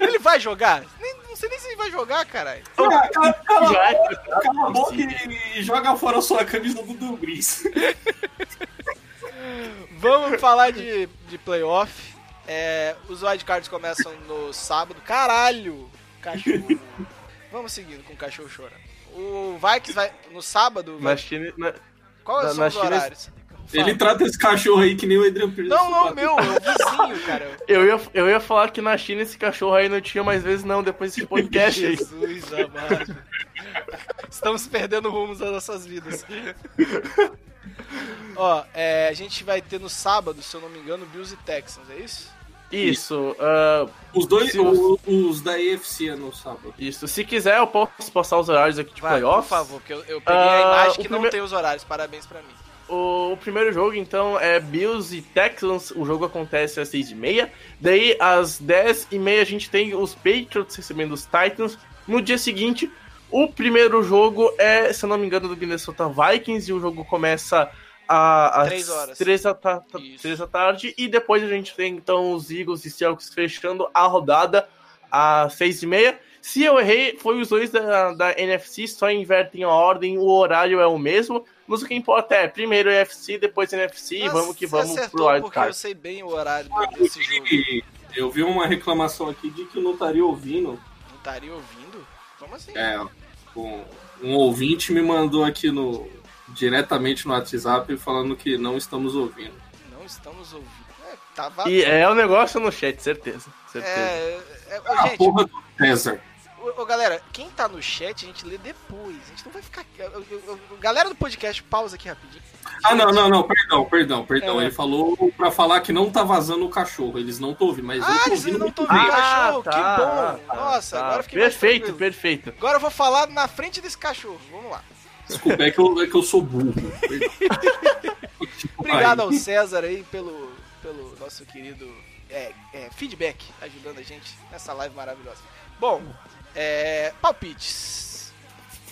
Ele vai jogar? Nem, não sei nem se ele vai jogar, caralho. Cala, cala, cala, Já é- cala a boca e joga fora a sua camisa do Dudu Brees. Vamos falar de, de playoff. É, os wildcards começam no sábado. Caralho! Cachorro. Vamos seguindo com o cachorro chorando. O Vikings vai no sábado. Na Vai, China, na- quais na- são na os China- horários? Fala. Ele trata esse cachorro aí que nem o Adrian Peterson. Não, não, meu, é o vizinho, cara. eu, ia, eu ia falar que na China esse cachorro aí não tinha mais vezes, não, depois desse podcast aí. Jesus amado. Estamos perdendo rumos das nossas vidas. Ó, é, a gente vai ter no sábado, se eu não me engano, Bills e Texans, é isso? Isso, ah, Os dois, Se o- os da EFC no sábado. isso. Se quiser, eu posso passar os horários aqui de Vai, por playoffs. favor, porque eu, eu peguei Ah, a imagem o que não prime- tem os horários. Parabéns pra mim. O, o primeiro jogo, então, é Bills e Texans. O jogo acontece às 6h30. Daí, às 10h30, a gente tem os Patriots recebendo os Titans. No dia seguinte, o primeiro jogo é, se eu não me engano, do Minnesota Vikings. E o jogo começa às Três horas. 3 da, ta- ta- Isso. três da tarde. E depois a gente tem, então, os Eagles e Seahawks fechando a rodada às 6h30. Se eu errei, foi os dois da, da NFC, só invertem a ordem, o horário é o mesmo. Mas o que importa é, primeiro NFC, depois NFC, e Mas vamos que vamos acertou pro wild porque eu card. sei bem o horário desse jogo. E eu vi uma reclamação aqui de que eu não estaria ouvindo. Não estaria ouvindo? Como assim? É, um, um ouvinte me mandou aqui no diretamente no WhatsApp falando que não estamos ouvindo. Não estamos ouvindo. Tava. E é o negócio no chat, certeza. Certeza. É, é, ô, A gente, porra do César. ô, ô, galera, quem tá no chat, a gente lê depois. A gente não vai ficar. ô, ô, ô, Galera do podcast, pausa aqui rapidinho. Ah, não, não, não, perdão, perdão, perdão. É. Ele falou pra falar que não tá vazando o cachorro. Eles não estão ouvindo, mas eu Ah, tô eles ouvindo. não muito estão bem. vendo cachorro, tá, que bom. tá, Nossa, tá. agora eu fiquei Perfeito, perfeito. Agora eu vou falar na frente desse cachorro. Vamos lá. Desculpa, é que eu, é que eu sou burro. Obrigado ao César aí pelo, pelo nosso querido é, é, feedback, ajudando a gente nessa live maravilhosa. Bom, é, palpites.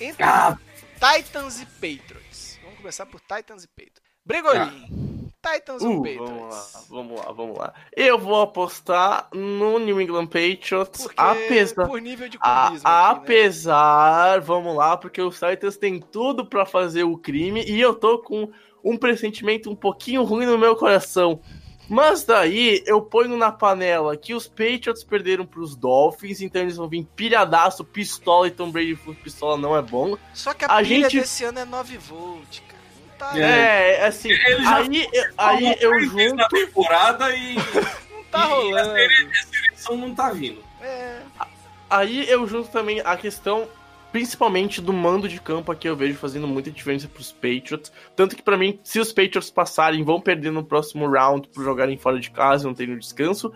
Entre Ah, Titans e Patriots. Vamos começar por Titans e Patriots. Brigolin, Titans ou Uh, Patriots? vamos lá, vamos lá, vamos lá. Eu vou apostar no New England Patriots, Porque, apesar... por nível de A- aqui, né? apesar, vamos lá, porque os Titans têm tudo pra fazer o crime e eu tô com um pressentimento um pouquinho ruim no meu coração. Mas daí eu ponho na panela que os Patriots perderam pros Dolphins, então eles vão vir pilhadaço, pistola e Tom Brady pistola não é bom. Só que a, a pilha gente- desse ano é 9 volt, cara. Tá, É. É, assim, Ele já aí, aí eu junto. na temporada e, não tá e a rolando. seleção não tá vindo. É, Aí eu junto também a questão, principalmente do mando de campo aqui eu vejo fazendo muita diferença pros Patriots. Tanto que pra mim, se os Patriots passarem, vão perder no próximo round por jogarem fora de casa, não terem descanso.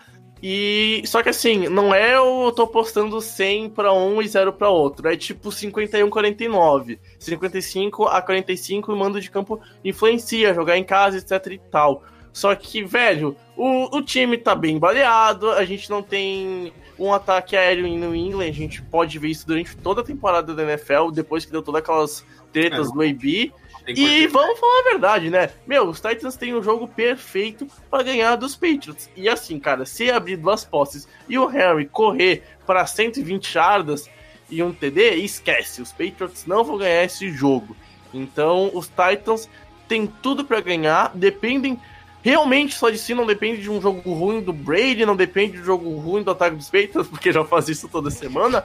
E só que assim, não é eu tô postando 100 pra um e 0 pra outro, é tipo 51 49, 55 a 45 e o mando de campo influencia jogar em casa, etc e tal. Só que, velho, o, o time tá bem baleado, a gente não tem um ataque aéreo em New England, a gente pode ver isso durante toda a temporada da NFL, depois que deu todas aquelas tretas É. do AB. E vamos falar a verdade, né? Meu, os Titans têm um jogo perfeito pra ganhar dos Patriots. E assim, cara, se abrir duas posses e o Henry correr para 120 jardas e um TD, esquece. Os Patriots não vão ganhar esse jogo. Então, os Titans têm tudo pra ganhar, dependem realmente só de si, não depende de um jogo ruim do Brady, não depende de um jogo ruim do ataque dos Patriots, porque já faz isso toda semana.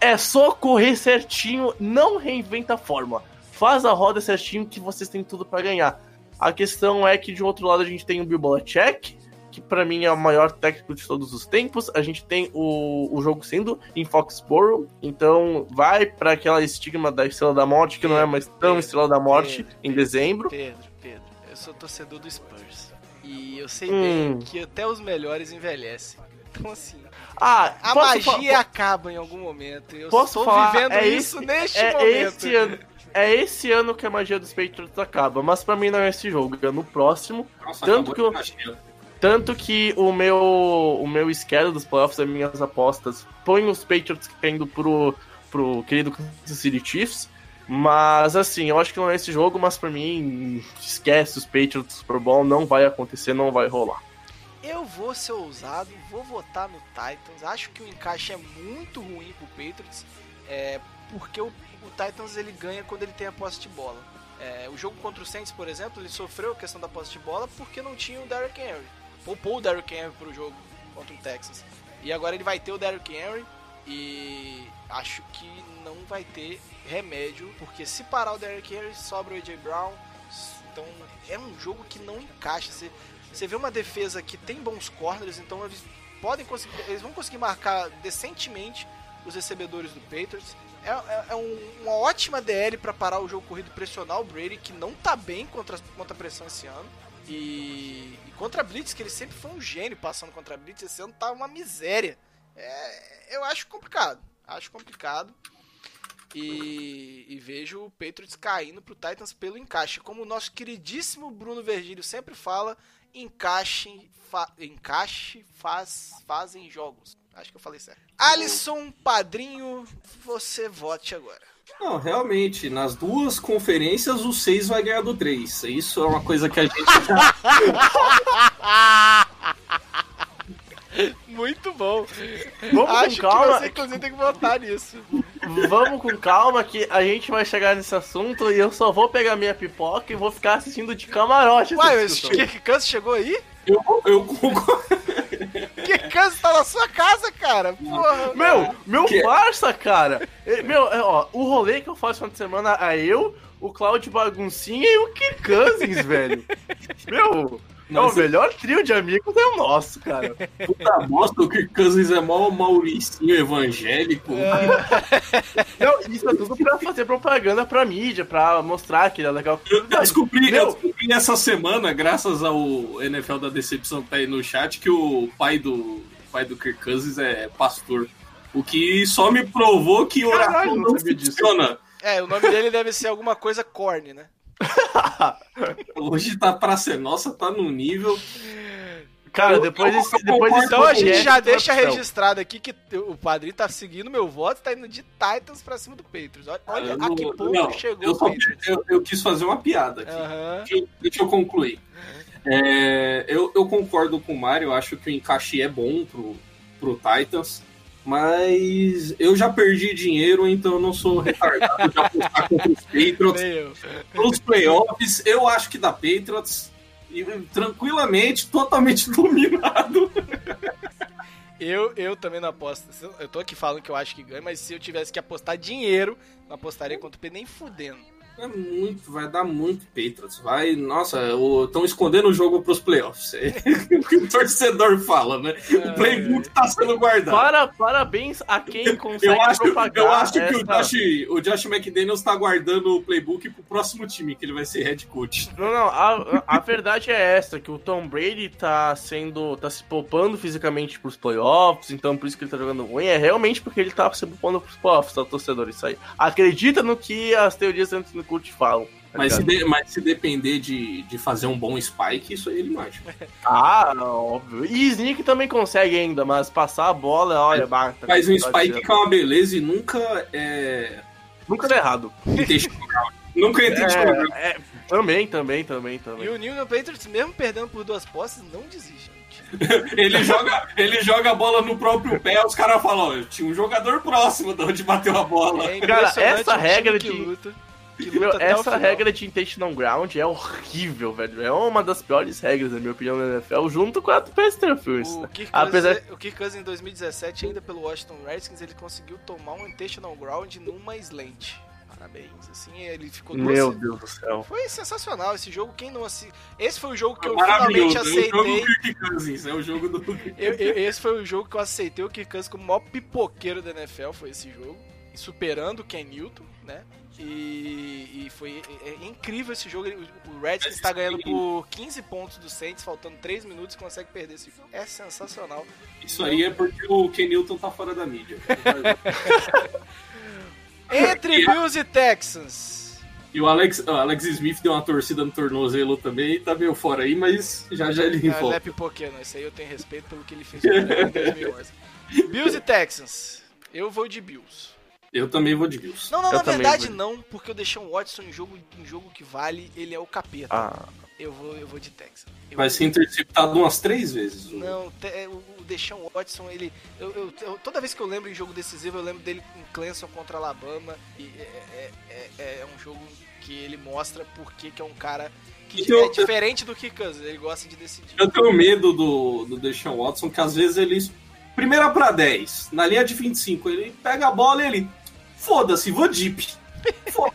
É só correr certinho, não reinventa a fórmula. Faz a roda certinho que vocês têm tudo pra ganhar. A questão é que de outro lado a gente tem o Bill Belichick, que pra mim é o maior técnico de todos os tempos. A gente tem o, o jogo sendo em Foxborough, então vai pra aquela estigma da Estrela da Morte, que não é mais tão Pedro, Estrela da Morte Pedro, em dezembro. Pedro, Pedro, eu sou torcedor do Spurs. E eu sei Hum. bem que até os melhores envelhecem. Então, assim, Ah, a magia acaba em algum momento. Eu Posso estou falar, vivendo é isso esse- neste é momento. ano. É esse ano que a magia dos Patriots acaba, mas pra mim não é esse jogo, é no próximo. Nossa, tanto que eu-. Tanto que o meu o meu schedule dos playoffs, as minhas apostas, põe os Patriots caindo pro, pro querido Kansas City Chiefs. Mas assim, eu acho que não é esse jogo, mas pra mim, esquece os Patriots do Super Bowl, não vai acontecer, não vai rolar. Eu vou ser ousado, vou votar no Titans. Acho que o encaixe é muito ruim pro Patriots, é, porque o, o Titans ele ganha quando ele tem a posse de bola. É, o jogo contra o Saints, por exemplo, ele sofreu a questão da posse de bola porque não tinha o Derrick Henry. Poupou o Derrick Henry pro jogo contra o Texas. E agora ele vai ter o Derrick Henry e acho que não vai ter remédio, porque se parar o Derrick Henry, sobra o AJ Brown. Então é um jogo que não encaixa. Você, você vê uma defesa que tem bons corners, então eles podem conseguir, eles vão conseguir marcar decentemente os recebedores do Patriots. É, é- é um- uma ótima DL para parar o jogo corrido e pressionar o Brady, que não tá bem contra, contra a pressão esse ano. E, e contra a Blitz, que ele sempre foi um gênio passando contra a Blitz, esse ano tá uma miséria. É, eu acho complicado. Acho complicado. E, e vejo o Patriots caindo pro Titans pelo encaixe. Como o nosso queridíssimo Bruno Vergílio sempre fala, encaixe, fa- encaixe faz, fazem jogos. Acho que eu falei certo. Alisson, padrinho, você vote agora. Não, realmente, nas duas conferências o 6 vai ganhar do 3. Isso é uma coisa que a gente Muito bom. Vamos Acho com calma, que você, inclusive, tem que votar nisso. vamos com calma que a gente vai chegar nesse assunto e eu só vou pegar minha pipoca e vou ficar assistindo de camarote Uai, o discussão. Kirk Cousins chegou aí? Eu, eu concordo. Kirk Cousins tá na sua casa, cara. Porra. Meu, meu Que- parça, cara. Meu, é, ó, o rolê que eu faço no final de semana é eu, o Claudio Baguncinha e o Kirk Cousins, velho. Meu, Não, Nossa, o melhor trio de amigos é o nosso, cara. puta bosta, o Kirk Cousins é mó Mauricinho evangélico. Não, isso é tudo pra fazer propaganda pra mídia, pra mostrar que ele é legal. Eu, eu descobri, eu Meu. descobri essa semana, graças ao NFL da Decepção que tá aí no chat, que o pai do, o pai do Kirk Cousins é pastor. O que só me provou que oração Caralho, não não funciona. É, o nome dele deve ser alguma coisa corny, né? Hoje tá pra ser nossa, tá no nível. Cara, Eu- depois eu- desse, eu depois Então a gente podcast, já deixa registrado aqui que o padrinho tá seguindo meu voto, tá indo de Titans pra cima do Patriots. Olha, a não- que ponto não, chegou eu, o Patriots. eu- eu quis fazer uma piada aqui. Aham. Deixa eu, deixa eu concluir. É, eu, eu concordo com o Mário, eu acho que o encaixe é bom pro, pro Titans, mas eu já perdi dinheiro, então eu não sou retardado de apostar contra os Patriots. Nos playoffs, eu acho que dá Patriots, e, tranquilamente, totalmente dominado. Eu, eu também não aposto. Eu tô aqui falando que eu acho que ganha, mas se eu tivesse que apostar dinheiro, não apostaria contra o P nem fudendo. É muito, vai dar muito Patriots. Vai, nossa, estão escondendo o jogo pros playoffs. É o que o torcedor fala, né? O playbook tá sendo guardado. Para, parabéns a quem consegue Eu acho, propagar eu acho que o essa- Josh, o Josh McDaniels tá guardando o playbook pro próximo time, que ele vai ser head coach. Não, não, a, a verdade é essa, que o Tom Brady tá sendo. tá se poupando fisicamente pros playoffs, então por isso que ele tá jogando ruim. É realmente porque ele tá se poupando pros playoffs, tá, torcedor? Isso aí. Acredita no que as teorias antes do coach falam. tá Mas se, de- mas se depender de, de fazer um bom spike, isso aí ele manja. Ah, óbvio. E Sneak também consegue ainda, mas passar a bola, olha, bata. Mas um spike que é uma beleza e nunca é. Nunca dá errado. Nunca é intentional ground. É, é, também, também, também, E também. o New England Patriots, mesmo perdendo por duas posses, não desiste, gente. Ele joga, ele joga a bola no próprio pé, os caras falam, ó, tinha um jogador próximo de onde bateu a bola. É Cara, essa regra de- luta Meu, essa regra de intentional ground é horrível, velho. É uma das piores regras, na minha opinião, da NFL, junto com a do Pesterfield. O Kirk, Apesar- Cousins, o Kirk Cousins em 2017, ainda pelo Washington Redskins, ele conseguiu tomar um intentional ground numa slant. Parabéns, assim, ele ficou Meu Deus do céu. Foi sensacional esse jogo, quem não assi... Esse foi o jogo que É eu finalmente maravilhoso. É o jogo aceitei. do Kirk Cousins, é o jogo do. Eu- eu- esse foi o jogo que eu aceitei o Kirk Cousins como o maior pipoqueiro da NFL, foi esse jogo. E superando o Ken Newton, né? E, e foi é- é incrível esse jogo. O Redskins está ganhando por 15 pontos do Saints, faltando 3 minutos e consegue perder esse jogo. É sensacional. Isso aí é porque o Ken Newton tá fora da mídia. Entre Bills e Texans. E o Alex, o Alex Smith deu uma torcida no tornozelo também tá meio fora aí, mas já já ele Não, ele não é volta. pipoqueiro, não. Esse aí eu tenho respeito pelo que ele fez em 2011. Bills e Texans. Eu vou de Bills. Eu também vou de Bills. Não, não, Eu na verdade vou. não, porque eu deixei um Watson em jogo, em jogo que vale, ele é o capeta. Ah, Eu vou, eu vou de Texas. Eu Vai vou- ser interceptado umas três vezes. o- Não, te- é, o o Deshaun Watson, ele. Eu, eu- eu- toda vez que eu lembro em jogo decisivo, eu lembro dele em Clemson contra Alabama. E é, é- é- é um jogo que ele mostra porque que é um cara que Então, é diferente do que Cousins, ele gosta de decidir. Eu tenho medo do, do Deshaun Watson, que às vezes ele. Primeira pra 10, na linha de 25, ele pega a bola e ele. Foda-se, vou deep.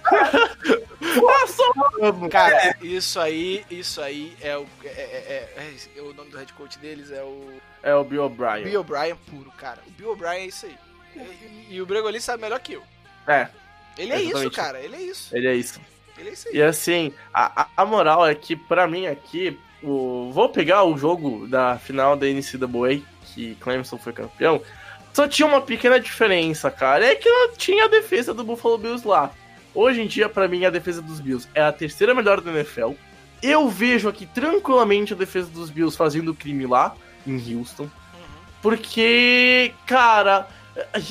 Cara, isso aí, isso aí é o. É, é- é- é- o nome do head coach deles é o é o Bill O'Brien. Bill O'Brien puro, cara. O Bill O'Brien é isso aí. E, e o Bregolin sabe melhor que eu. É, Ele é isso, cara. Ele é isso. ele é isso. Ele é isso aí. E assim, a, a- a moral é que, pra mim aqui, o, vou pegar o jogo da final da NCAA, que Clemson foi campeão, só tinha uma pequena diferença, cara, é que não tinha a defesa do Buffalo Bills lá. Hoje em dia, pra mim, a defesa dos Bills é a terceira melhor da NFL. Eu vejo aqui tranquilamente a defesa dos Bills fazendo crime lá, em Houston. Porque, cara,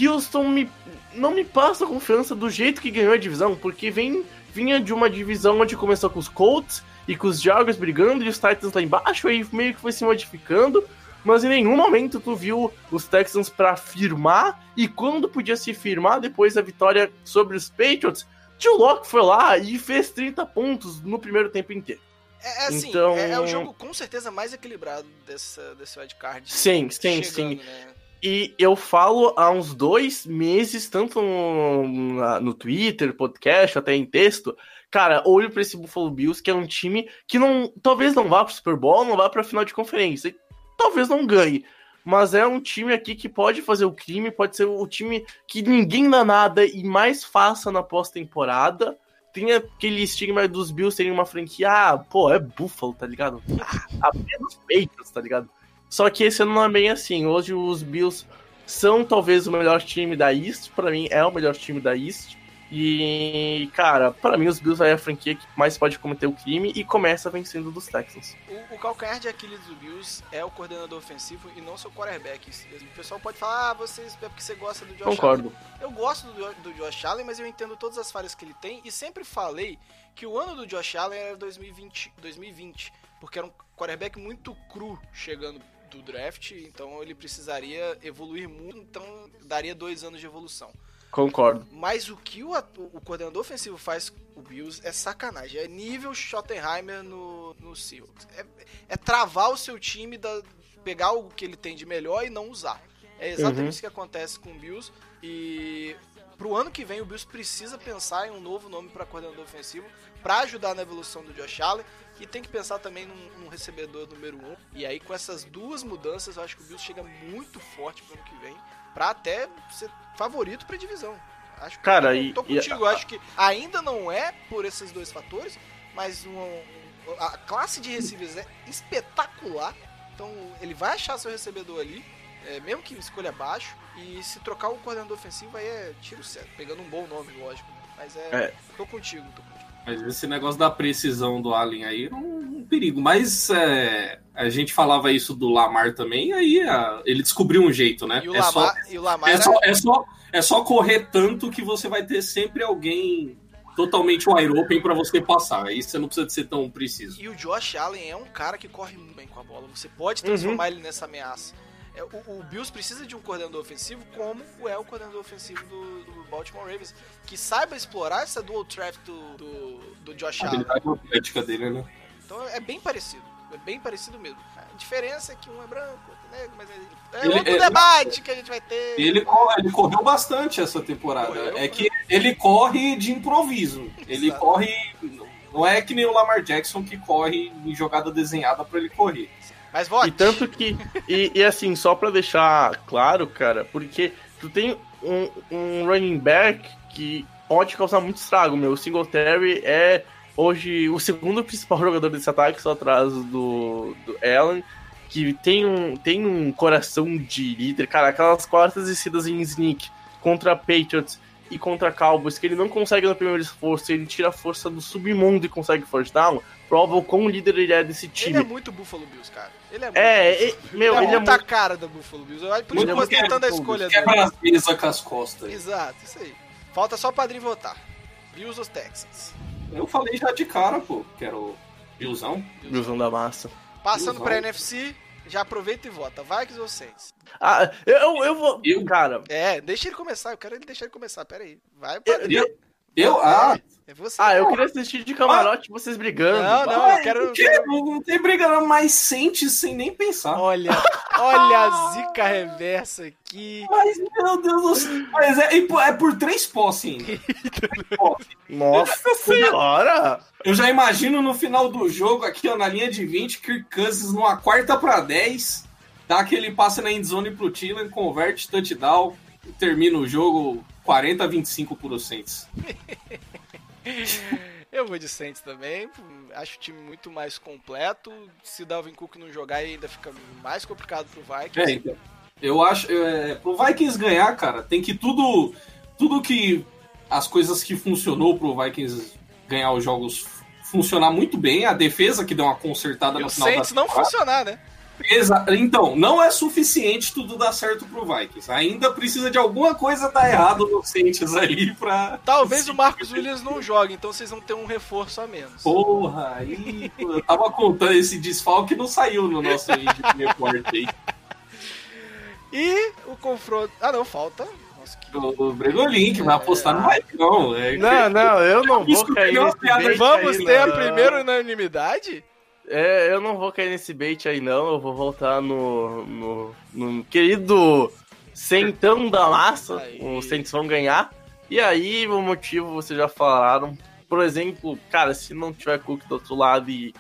Houston me, não me passa confiança do jeito que ganhou a divisão, porque vem, vinha de uma divisão onde começou com os Colts e com os Jaguars brigando e os Titans lá embaixo, aí meio que foi se modificando, mas em nenhum momento tu viu os Texans pra firmar, e quando podia se firmar depois da vitória sobre os Patriots, Tio Locke foi lá e fez 30 pontos no primeiro tempo inteiro. É, é assim, Então- é, é o jogo com certeza mais equilibrado dessa, desse wildcard. Sim, sim, chegando, sim. Né? E eu falo há uns dois meses, tanto no, no Twitter, podcast, até em texto, cara, olho pra esse Buffalo Bills, que é um time que não, talvez não vá pro Super Bowl, não vá pra final de conferência, talvez não ganhe. Mas é um time aqui que pode fazer o crime, pode ser o time que ninguém dá nada e mais faça na pós-temporada. Tem aquele estigma dos Bills terem uma franquia, ah, pô, é Buffalo, tá ligado? Ah, apenas Patriots, tá ligado? Só que esse ano não é bem assim. Hoje os Bills são talvez o melhor time da East. Pra mim é o melhor time da East. E, cara, pra mim os Bills é a franquia que mais pode cometer o crime e começa vencendo dos Texans. O, o calcanhar de Aquiles do Bills é o coordenador ofensivo e não seu quarterback. O pessoal pode falar, ah, vocês, é porque você gosta do Josh Concordo. Allen. Eu gosto do, do Josh Allen, mas eu entendo todas as falhas que ele tem e sempre falei que o ano do Josh Allen era 2020, 2020 porque era um quarterback muito cru chegando do draft, então ele precisaria evoluir muito, então daria dois anos de evolução. Concordo. Mas o que o, o coordenador ofensivo faz com o Bills é sacanagem. É nível Schottenheimer no, no Seahawks. É, é travar o seu time, da, pegar o que ele tem de melhor e não usar. É exatamente Uhum. isso que acontece com o Bills. E pro ano que vem o Bills precisa pensar em um novo nome para coordenador ofensivo para ajudar na evolução do Josh Allen. E tem que pensar também num, num recebedor número um. E aí com essas duas mudanças eu acho que o Bills chega muito forte pro ano que vem. Pra até ser favorito pra divisão. Acho que Cara, tô, e- tô e contigo. a- acho que ainda não é por esses dois fatores, mas um- um- a classe de receivers é espetacular. Então ele vai achar seu recebedor ali, é, mesmo que escolha baixo. E se trocar o coordenador ofensivo aí é tiro certo. Pegando um bom nome, lógico. né? Mas é. É. Tô contigo, tô contigo. Mas esse negócio da precisão do Allen aí é um, um perigo. Mas é, a gente falava isso do Lamar também, aí a- ele descobriu um jeito, né? E o é, só, Lamar, e o Lamar é, era- só, é, só, é só correr tanto que você vai ter sempre alguém totalmente wide open pra você passar. Aí você não precisa de ser tão preciso. E o Josh Allen é um cara que corre muito bem com a bola. Você pode Uhum. transformar ele nessa ameaça. É, o, o Bills precisa de um coordenador ofensivo como é o coordenador ofensivo do, do Baltimore Ravens, que saiba explorar essa dual threat do, do, do Josh A Allen. habilidade atlética dele, né? Então é bem parecido. É bem parecido mesmo. A diferença é que um é branco, outro é negro, mas é, é Ele- outro é- debate que a gente vai ter. Ele, ele correu bastante essa temporada. Correu, é que ele corre de improviso. Ele Exato. corre. Não é que nem o Lamar Jackson que corre em jogada desenhada pra ele correr. Mas vote. E tanto que. E, e assim, só pra deixar claro, cara, porque tu tem um, um running back que pode causar muito estrago, meu. O Singletary é hoje o segundo principal jogador desse ataque, só atrás do, do Allen, que tem um, tem um coração de líder. Cara, aquelas quartas descidas em sneak contra Patriots e contra Cowboys, que ele não consegue no primeiro esforço, ele tira a força do submundo e consegue first down, prova o quão líder ele é desse Ele time. é muito Buffalo Bills, cara. Ele é muito. É, meu, ele é ele é muita muito- cara da Buffalo Bills. Eu, por isso Muito que eu tô porque é tentando a Buffalo escolha dele. Quebra as mesas com as costas. Exato, isso aí. Falta só o padrinho votar. Bills ou Texans? Eu falei já de cara, pô, que era o Billzão. Bills da massa. Passando Bills, pra vai. NFC, já aproveita e vota. Vikings ou Saints? Ah, eu, eu vou. Eu? Cara, É, deixa ele começar. Eu quero ele deixar ele começar. Pera aí. Vai, eu, eu- Eu? Ah, você. ah, eu queria assistir de camarote vocês brigando. Não, não, vai, eu quero. o quê? Não, não tem briga não, mas sente sem nem pensar. Olha, olha a zica reversa aqui. Mas, meu Deus do céu. Mas é, é por- é por três posses ainda. Nossa senhora! Eu já imagino no final do jogo, aqui ó, na linha de 20, Kirk Cousins numa quarta pra 10, dá aquele passe na endzone pro Tillen, converte touchdown e termina o jogo 40 a 25 pro Saints. Eu vou de Saints também. Acho o time muito mais completo. Se Dalvin Cook não jogar, ainda fica mais complicado pro Vikings. É, então. Eu acho, é, pro Vikings ganhar, cara, tem que tudo, tudo que as coisas que funcionou pro Vikings ganhar os jogos funcionar muito bem, a defesa que deu uma consertada E no o final da Saints não temporada. funcionar, né? Exa- Então, não é suficiente tudo dar certo pro Vikings. Ainda precisa de alguma coisa dar errado no Saints aí pra. Talvez o Marcos Williams não jogue, então vocês vão ter um reforço a menos. Porra, aí eu tava contando esse desfalque não saiu no nosso report aí. E o confronto. Ah, não, falta. Nossa, que. O Bregolin, que vai apostar no não. É, Não, não, eu não vou cair é Vamos aí, ter a primeira unanimidade? É, eu não vou cair nesse bait aí, não. Eu vou voltar no, no, no querido centão da massa, Aí. os Saints vão ganhar. E aí, o motivo vocês já falaram. Por exemplo, cara, se não tiver Cook do outro lado e.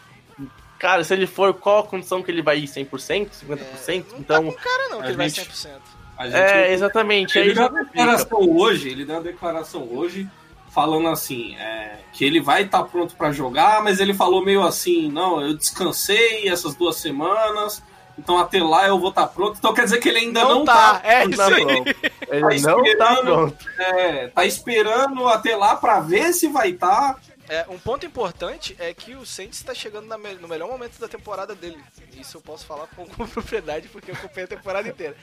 Cara, se ele for, qual a condição que ele vai ir? 100%? 50%? Não então. tá com cara não, que ele vai gente- 100%. A gente- É, exatamente. Ele Aí deu já uma fica. declaração hoje, ele deu uma declaração hoje falando assim, é, que ele vai estar pronto pra jogar, mas ele falou meio assim, não, eu descansei essas duas semanas, então até lá eu vou estar pronto. Então quer dizer que ele ainda não, Não tá, tá. é Não isso tá aí. pronto. Ele Tá não tá esperando. pronto. É, tá esperando até lá pra ver se vai estar. É, um ponto importante é que o Saints está chegando me- no melhor momento da temporada dele. Isso eu posso falar com, com propriedade porque eu acompanhei a temporada inteira.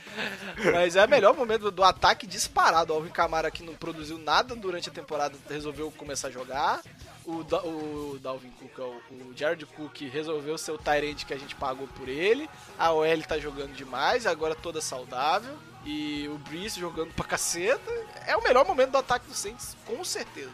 Mas é o melhor momento do, do ataque disparado. O Alvin Kamara que não produziu nada durante a temporada resolveu começar a jogar. O, Da- o Dalvin Cook, ó, o Jared Cook resolveu ser o Tyrant que a gente pagou por ele. A OL tá jogando demais, agora toda saudável. E o Breeze jogando pra caceta. É o melhor momento do ataque do Saints, com certeza.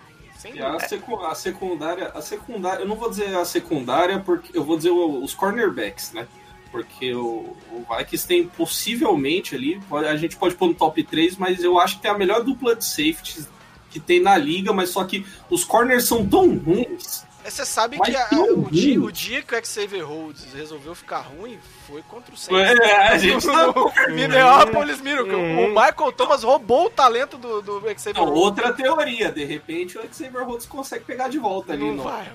Sem a, dúvida. secu- a secundária, a secundária, eu não vou dizer a secundária, porque eu vou dizer os cornerbacks, né? Porque o, o Vikings tem possivelmente ali, a gente pode pôr no top 3, mas eu acho que tem a melhor dupla de safeties que tem na liga, mas só que os corners são tão ruins. É, Você sabe Mas que a- que o, dia, o dia que o Xavier Rhodes resolveu ficar ruim foi contra o Saints. É, a gente tá Minneapolis Miracle. Uhum. O Michael Thomas roubou o talento do, do Xavier Não, Rhodes. outra teoria, de repente o Xavier Rhodes consegue pegar de volta ali Não no, vai.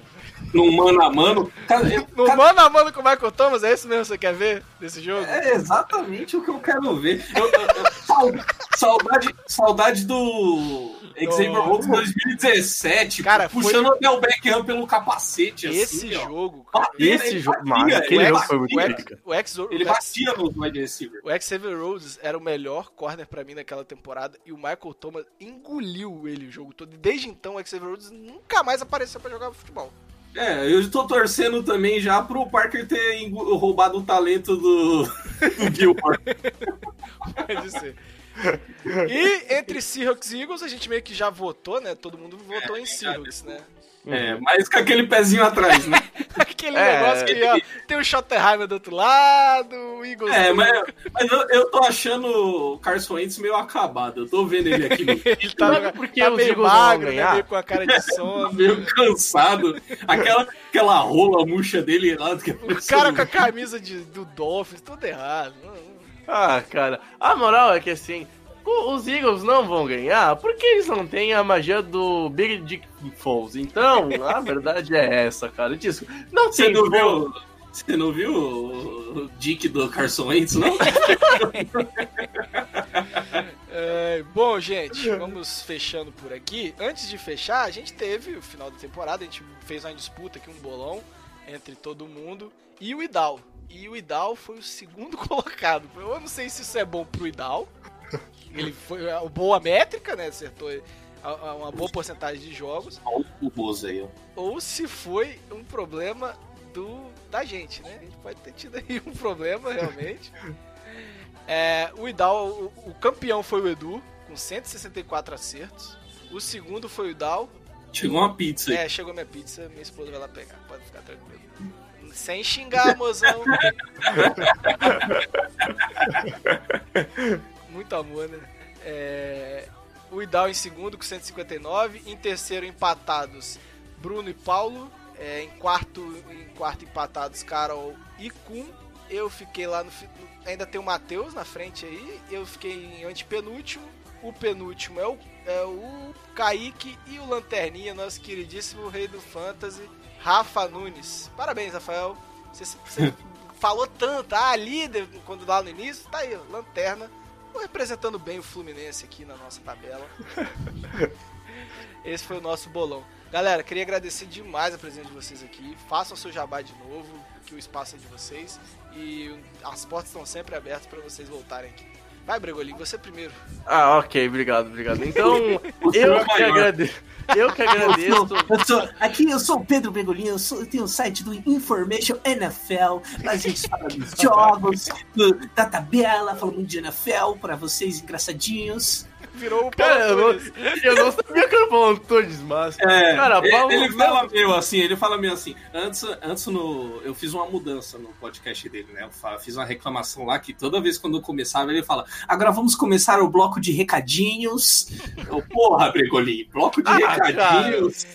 no mano a mano. No cara, mano a mano com o Michael Thomas, é isso mesmo que você quer ver desse jogo? É exatamente o que eu quero ver. Eu- eu- eu- sau- saudade, saudade do Xavier Oh. Rhodes 2017. Cara, foi- puxando até o Beckham pelo capacete. Esse assim, ó. jogo, Batia, Esse ele jogo, batia, mano, aquele ele jogo foi muito batia. pica. o X Ele batia no wide receiver. O Xavier Rhodes era o melhor corner pra mim naquela temporada e o Michael Thomas engoliu ele o jogo todo. E desde então o Xavier Rhodes nunca mais apareceu pra jogar futebol. É, eu tô torcendo também já pro Parker ter roubado o talento do, do Gilmore. Pode ser. E entre Seahawks e Eagles, a gente meio que já votou, né? Todo mundo votou em Seahawks, né? É, mas com aquele pezinho atrás, né? Aquele É. negócio que ó, tem o Schottenheimer do outro lado, o Eagles... É, mas, mas eu, eu tô achando o Carson Wentz meio acabado. Eu tô vendo ele aqui no Ele tá, Sabe por que tá meio magro, né? Meio com a cara de sono. meio cansado. Aquela, aquela rola murcha dele lá. Que O cara com a camisa de, do Dolphins, tudo errado. Ah, cara, a moral é que assim, o- os Eagles não vão ganhar porque eles não têm a magia do Big Dick Foles. Então, a verdade é essa, cara. Disso, não Você tem não viu? Você não viu o o Dick do Carson Wentz, não? É, bom, gente, vamos fechando por aqui. Antes de fechar, a gente teve o final da temporada, a gente fez uma disputa aqui, um bolão entre todo mundo e o Idal. E o Idal foi o segundo colocado. Eu não sei se isso é bom pro Idal. Ele foi uma boa métrica, né? Acertou uma boa porcentagem de jogos. Ó. Ou se foi um problema do da gente, né? A gente pode ter tido aí um problema, realmente. É, o Idal, o, o campeão foi o Edu, com 164 acertos. O segundo foi o Idal. Chegou uma pizza aí. É, chegou minha pizza, minha esposa vai lá pegar, pode ficar tranquilo. Sem xingar, mozão. Muito amor, né? É, o Idal em segundo com 159. Em terceiro, empatados Bruno e Paulo. É, em quarto, em quarto empatados Carol e Kun. Eu fiquei lá no. Ainda tem o Matheus na frente aí. Eu fiquei em antepenúltimo. O penúltimo é o, é o Kaique e o Lanterninha, nosso queridíssimo rei do fantasy, Rafa Nunes. Parabéns, Rafael. Você, você falou tanto, ah, líder, quando lá no início, tá aí, Lanterna. Representando bem o Fluminense aqui na nossa tabela. Esse foi o nosso bolão. Galera, queria agradecer demais a presença de vocês aqui. Façam seu jabá de novo, que o espaço é de vocês. E as portas estão sempre abertas para vocês voltarem aqui. Vai, Bregolinho, você primeiro. Ah, ok, obrigado, obrigado. Então, eu é que maior. agradeço. Eu que agradeço. Eu sou, aqui eu sou o Pedro Begolino, eu, sou, eu tenho o site do Information NFL, a gente fala dos jogos, do- da tabela, fala muito de NFL pra vocês engraçadinhos. Virou o Cara, eu Paulo não, Antunes. eu não sabia que era o Paulo Antunes, mas. É, Cara, ele- Paulo- ele fala meio assim, ele fala meio assim. Antes, antes no, eu fiz uma mudança no podcast dele, né? Eu fiz uma reclamação lá que toda vez quando eu começava, ele fala: agora vamos começar o bloco de recadinhos. Eu, porra, Bregolim, bloco de Ah, recadinhos.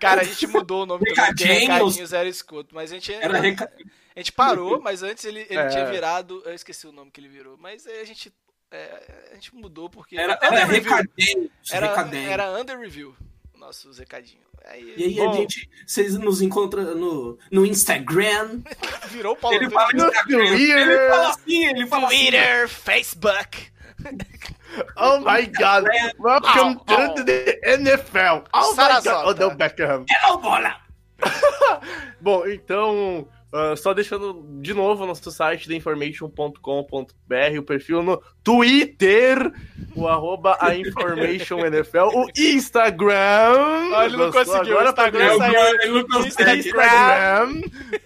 Cara, a gente mudou o nome também, porque Recadinhos. recadinhos era escuto. Mas a gente, Era reca... a gente parou, mas antes ele, ele É. tinha virado. Eu esqueci o nome que ele virou. Mas aí a gente. É, a gente mudou porque. era, era under review. recadinhos. Era, era under review. Nossos recadinhos. Aí E aí Bom. a gente, vocês nos encontram no, no Instagram. virou o Paulo Ele fala no Instagram. Twitter. Ele fala assim, ele fala assim. Twitter, Facebook. Oh my god, welcome Oh, to the NFL. Oh my Sarasota. god, Odell Beckham. Hello, bola! Bom, então, ah, só deixando de novo nosso site, theinformation.com.br, o perfil no Twitter, o arroba a Information NFL, o Instagram. Ah, ele não conseguiu, agora o Instagram saiu. ele não consegue. Instagram,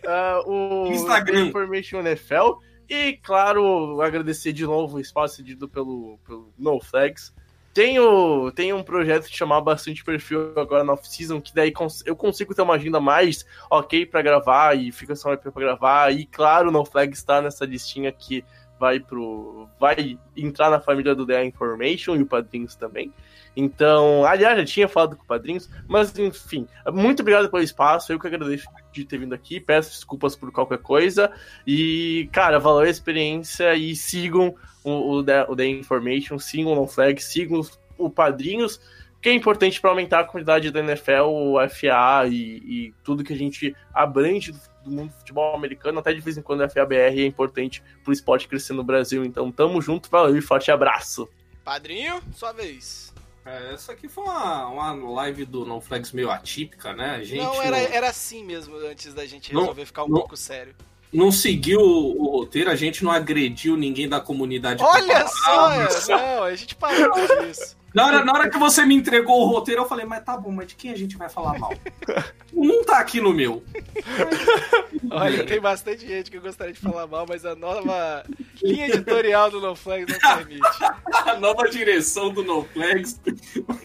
ah, o Instagram. Information NFL. E, claro, agradecer de novo o espaço cedido pelo, pelo No Flags. Tenho, tenho um projeto de chamar bastante perfil agora na off-season, que daí cons- eu consigo ter uma agenda mais ok pra gravar e fica só pra gravar. E, claro, No Flags está nessa listinha que vai pro. vai entrar na família do The Information e o Padrinhos também. Então, aliás, já tinha falado com o Padrinhos, mas enfim, muito obrigado pelo espaço, eu que agradeço de ter vindo aqui, peço desculpas por qualquer coisa, e, cara, valor a experiência e sigam o, o, The, o The Information, sigam o No Flag, sigam os- o Padrinhos, que é importante para aumentar a comunidade da NFL, o FA e, e tudo que a gente abrange do, do mundo do futebol americano, até de vez em quando a FABR é importante pro esporte crescer no Brasil, então tamo junto, valeu e forte abraço. Padrinho, sua vez. É, essa aqui foi uma, uma live do No Flags meio atípica, né? A gente não, era, era assim mesmo antes da gente Não, resolver ficar um não. pouco sério. não seguiu o, o roteiro, a gente não agrediu ninguém da comunidade. Olha só, não, a gente parou com isso. Na hora, na hora que você me entregou o roteiro, eu falei, mas tá bom, mas de quem a gente vai falar mal? não tá aqui no meu. Olha, tem bastante gente que eu gostaria de falar mal, mas a nova linha editorial do No Flags não permite. A nova direção do No Flags.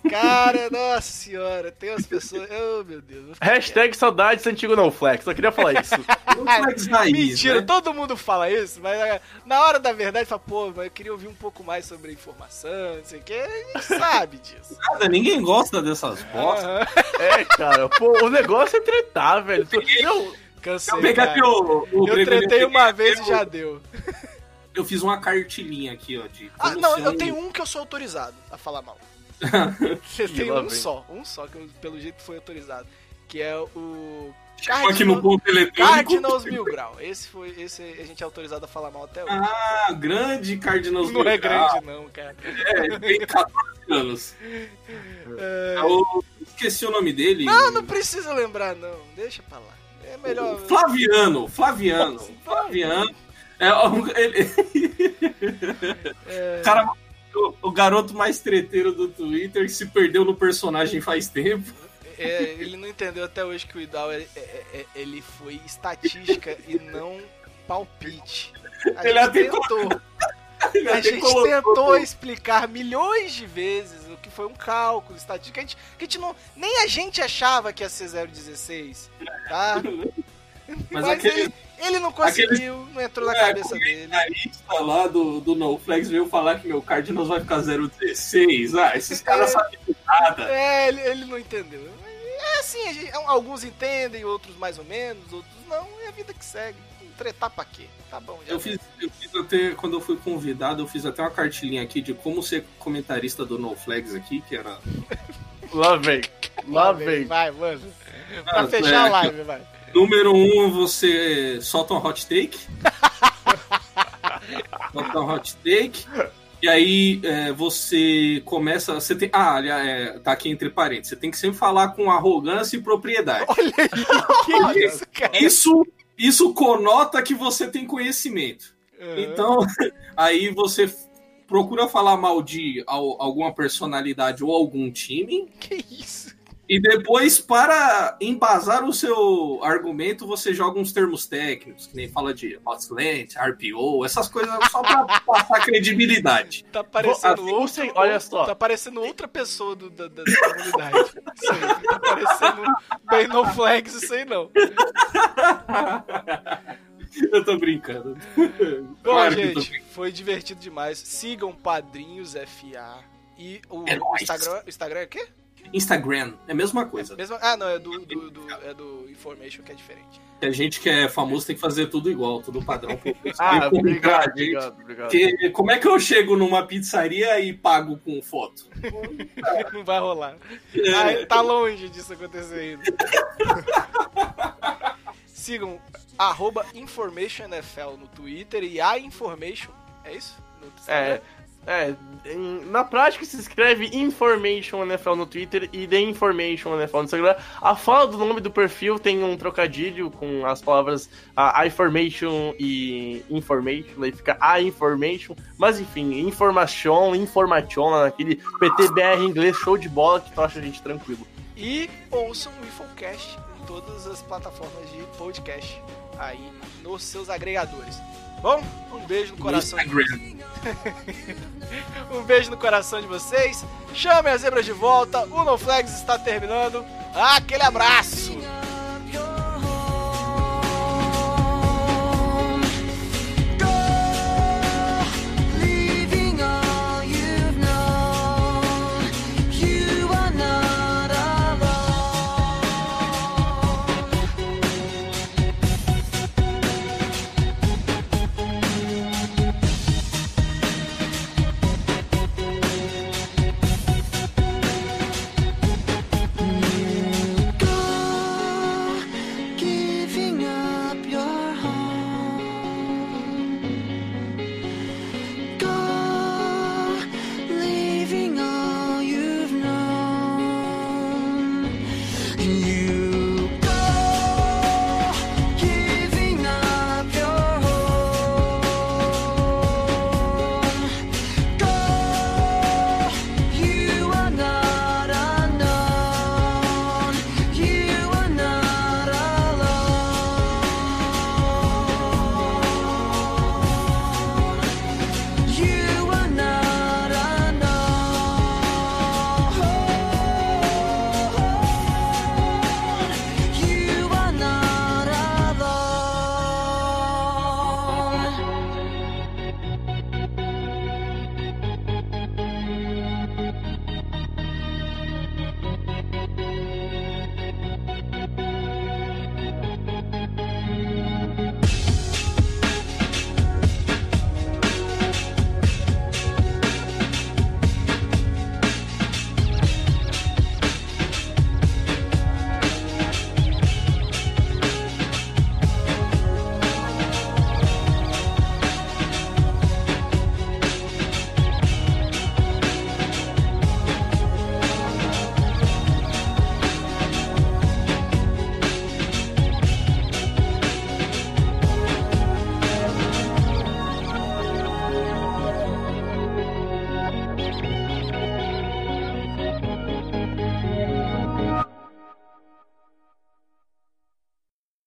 Cara, nossa senhora, tem umas pessoas. Oh, meu Deus. Hashtag saudades antigo No Flex, só queria falar isso. Raiz, Mentira, né? todo mundo fala isso, mas é, na hora da verdade fala, pô, mas eu queria ouvir um pouco mais sobre a informação, não sei o que, sabe disso. Nada, ninguém gosta dessas bostas. Aham, É, cara, pô, o negócio é tretar, velho. Tu- Não, Cansei. Eu pegar o, o Eu tretei uma peguei vez e já deu. Eu fiz uma cartilinha aqui, ó, de Ah, não, eu um- tenho um que eu sou autorizado a falar mal. Você tem um vem. só, um só, que eu- pelo jeito foi autorizado. Que é o. Chegou aqui no ponto eletrônico. Cardinals Mil Grau. Esse foi. Esse a gente é autorizado a falar mal até hoje. Ah, grande Cardinals não é Mil Grau. grande, não, cara. É, tem 14 anos. É... Eu esqueci o nome dele. Não, não precisa lembrar, não. Deixa pra lá. É melhor. Flaviano, Flaviano, Flaviano. É, o- ele- É, cara, o, o garoto mais treteiro do Twitter que se perdeu no personagem faz tempo. É, ele não entendeu até hoje que o Idal é- é- é- ele foi estatística e não palpite. A Ele gente tentou. Ele A gente colocou- tentou explicar milhões de vezes o que foi um cálculo estatístico. A gente, que a gente não, nem a gente achava que ia ser 0,16, tá? Mas Mas, aquele- ele, ele não conseguiu, não entrou na É, cabeça dele. comentarista lá do, do NoFlex veio falar que meu Cardinals vai ficar 0,16. Ah, esses caras É. sabem de nada. É, ele, ele não entendeu. É assim, gente- alguns entendem, outros mais ou menos, outros não, é a vida que segue. Tretar pra quê? Tá bom, já Eu fiz, eu fiz até, quando eu fui convidado, eu fiz até uma cartilhinha aqui de como ser comentarista do NoFlags aqui, que era. lá vem. Lá Vai, vem. Vai, mano. Ah, Pra fechar é. a live, vai. Número um, você solta um hot take. solta um hot take. E aí é, você começa. Você tem. Ah, aliás, é, tá aqui entre parênteses. Você tem que sempre falar com arrogância e propriedade. Olha aí, que isso, cara? Isso, isso conota que você tem conhecimento. Então, aí você procura falar mal de al- alguma personalidade ou algum time. Que isso? E depois, para embasar o seu argumento, você joga uns termos técnicos, que nem fala de hot-slant, RPO, essas coisas só pra passar credibilidade. Tá parecendo Assim, você- olha só. Tá parecendo outra pessoa do, da, da comunidade. Isso aí. Tá parecendo bem no flags, isso aí não. Eu tô brincando. Bom, Claro gente, foi divertido demais. Sigam Padrinhos FA. E o, É o. Instagram, o Instagram é o quê? Instagram, é a mesma coisa. Mesmo, ah, não, é do, do, do- é do Information que é diferente. A gente que é famoso tem que fazer tudo igual, tudo padrão. Ah, obrigado, gente. obrigado, obrigado. Porque como é que eu chego numa pizzaria e pago com foto? Não vai rolar. Ah, tá longe disso acontecer ainda. Sigam arroba InformationNFL no Twitter e a Information. É isso? É, é, na prática se escreve Information NFL no Twitter e The Information NFL no Instagram. A fala do nome do perfil tem um trocadilho com as palavras a Information e Information, daí fica a Information. Mas enfim, Information, Information, naquele PTBR inglês show de bola que tu acha a gente tranquilo. E ouçam o Infocast em todas as plataformas de podcast aí nos seus agregadores. Bom, um beijo no No coração. de. Um beijo no coração de vocês. Chame as zebras de volta. O No Flags está terminando. Aquele abraço!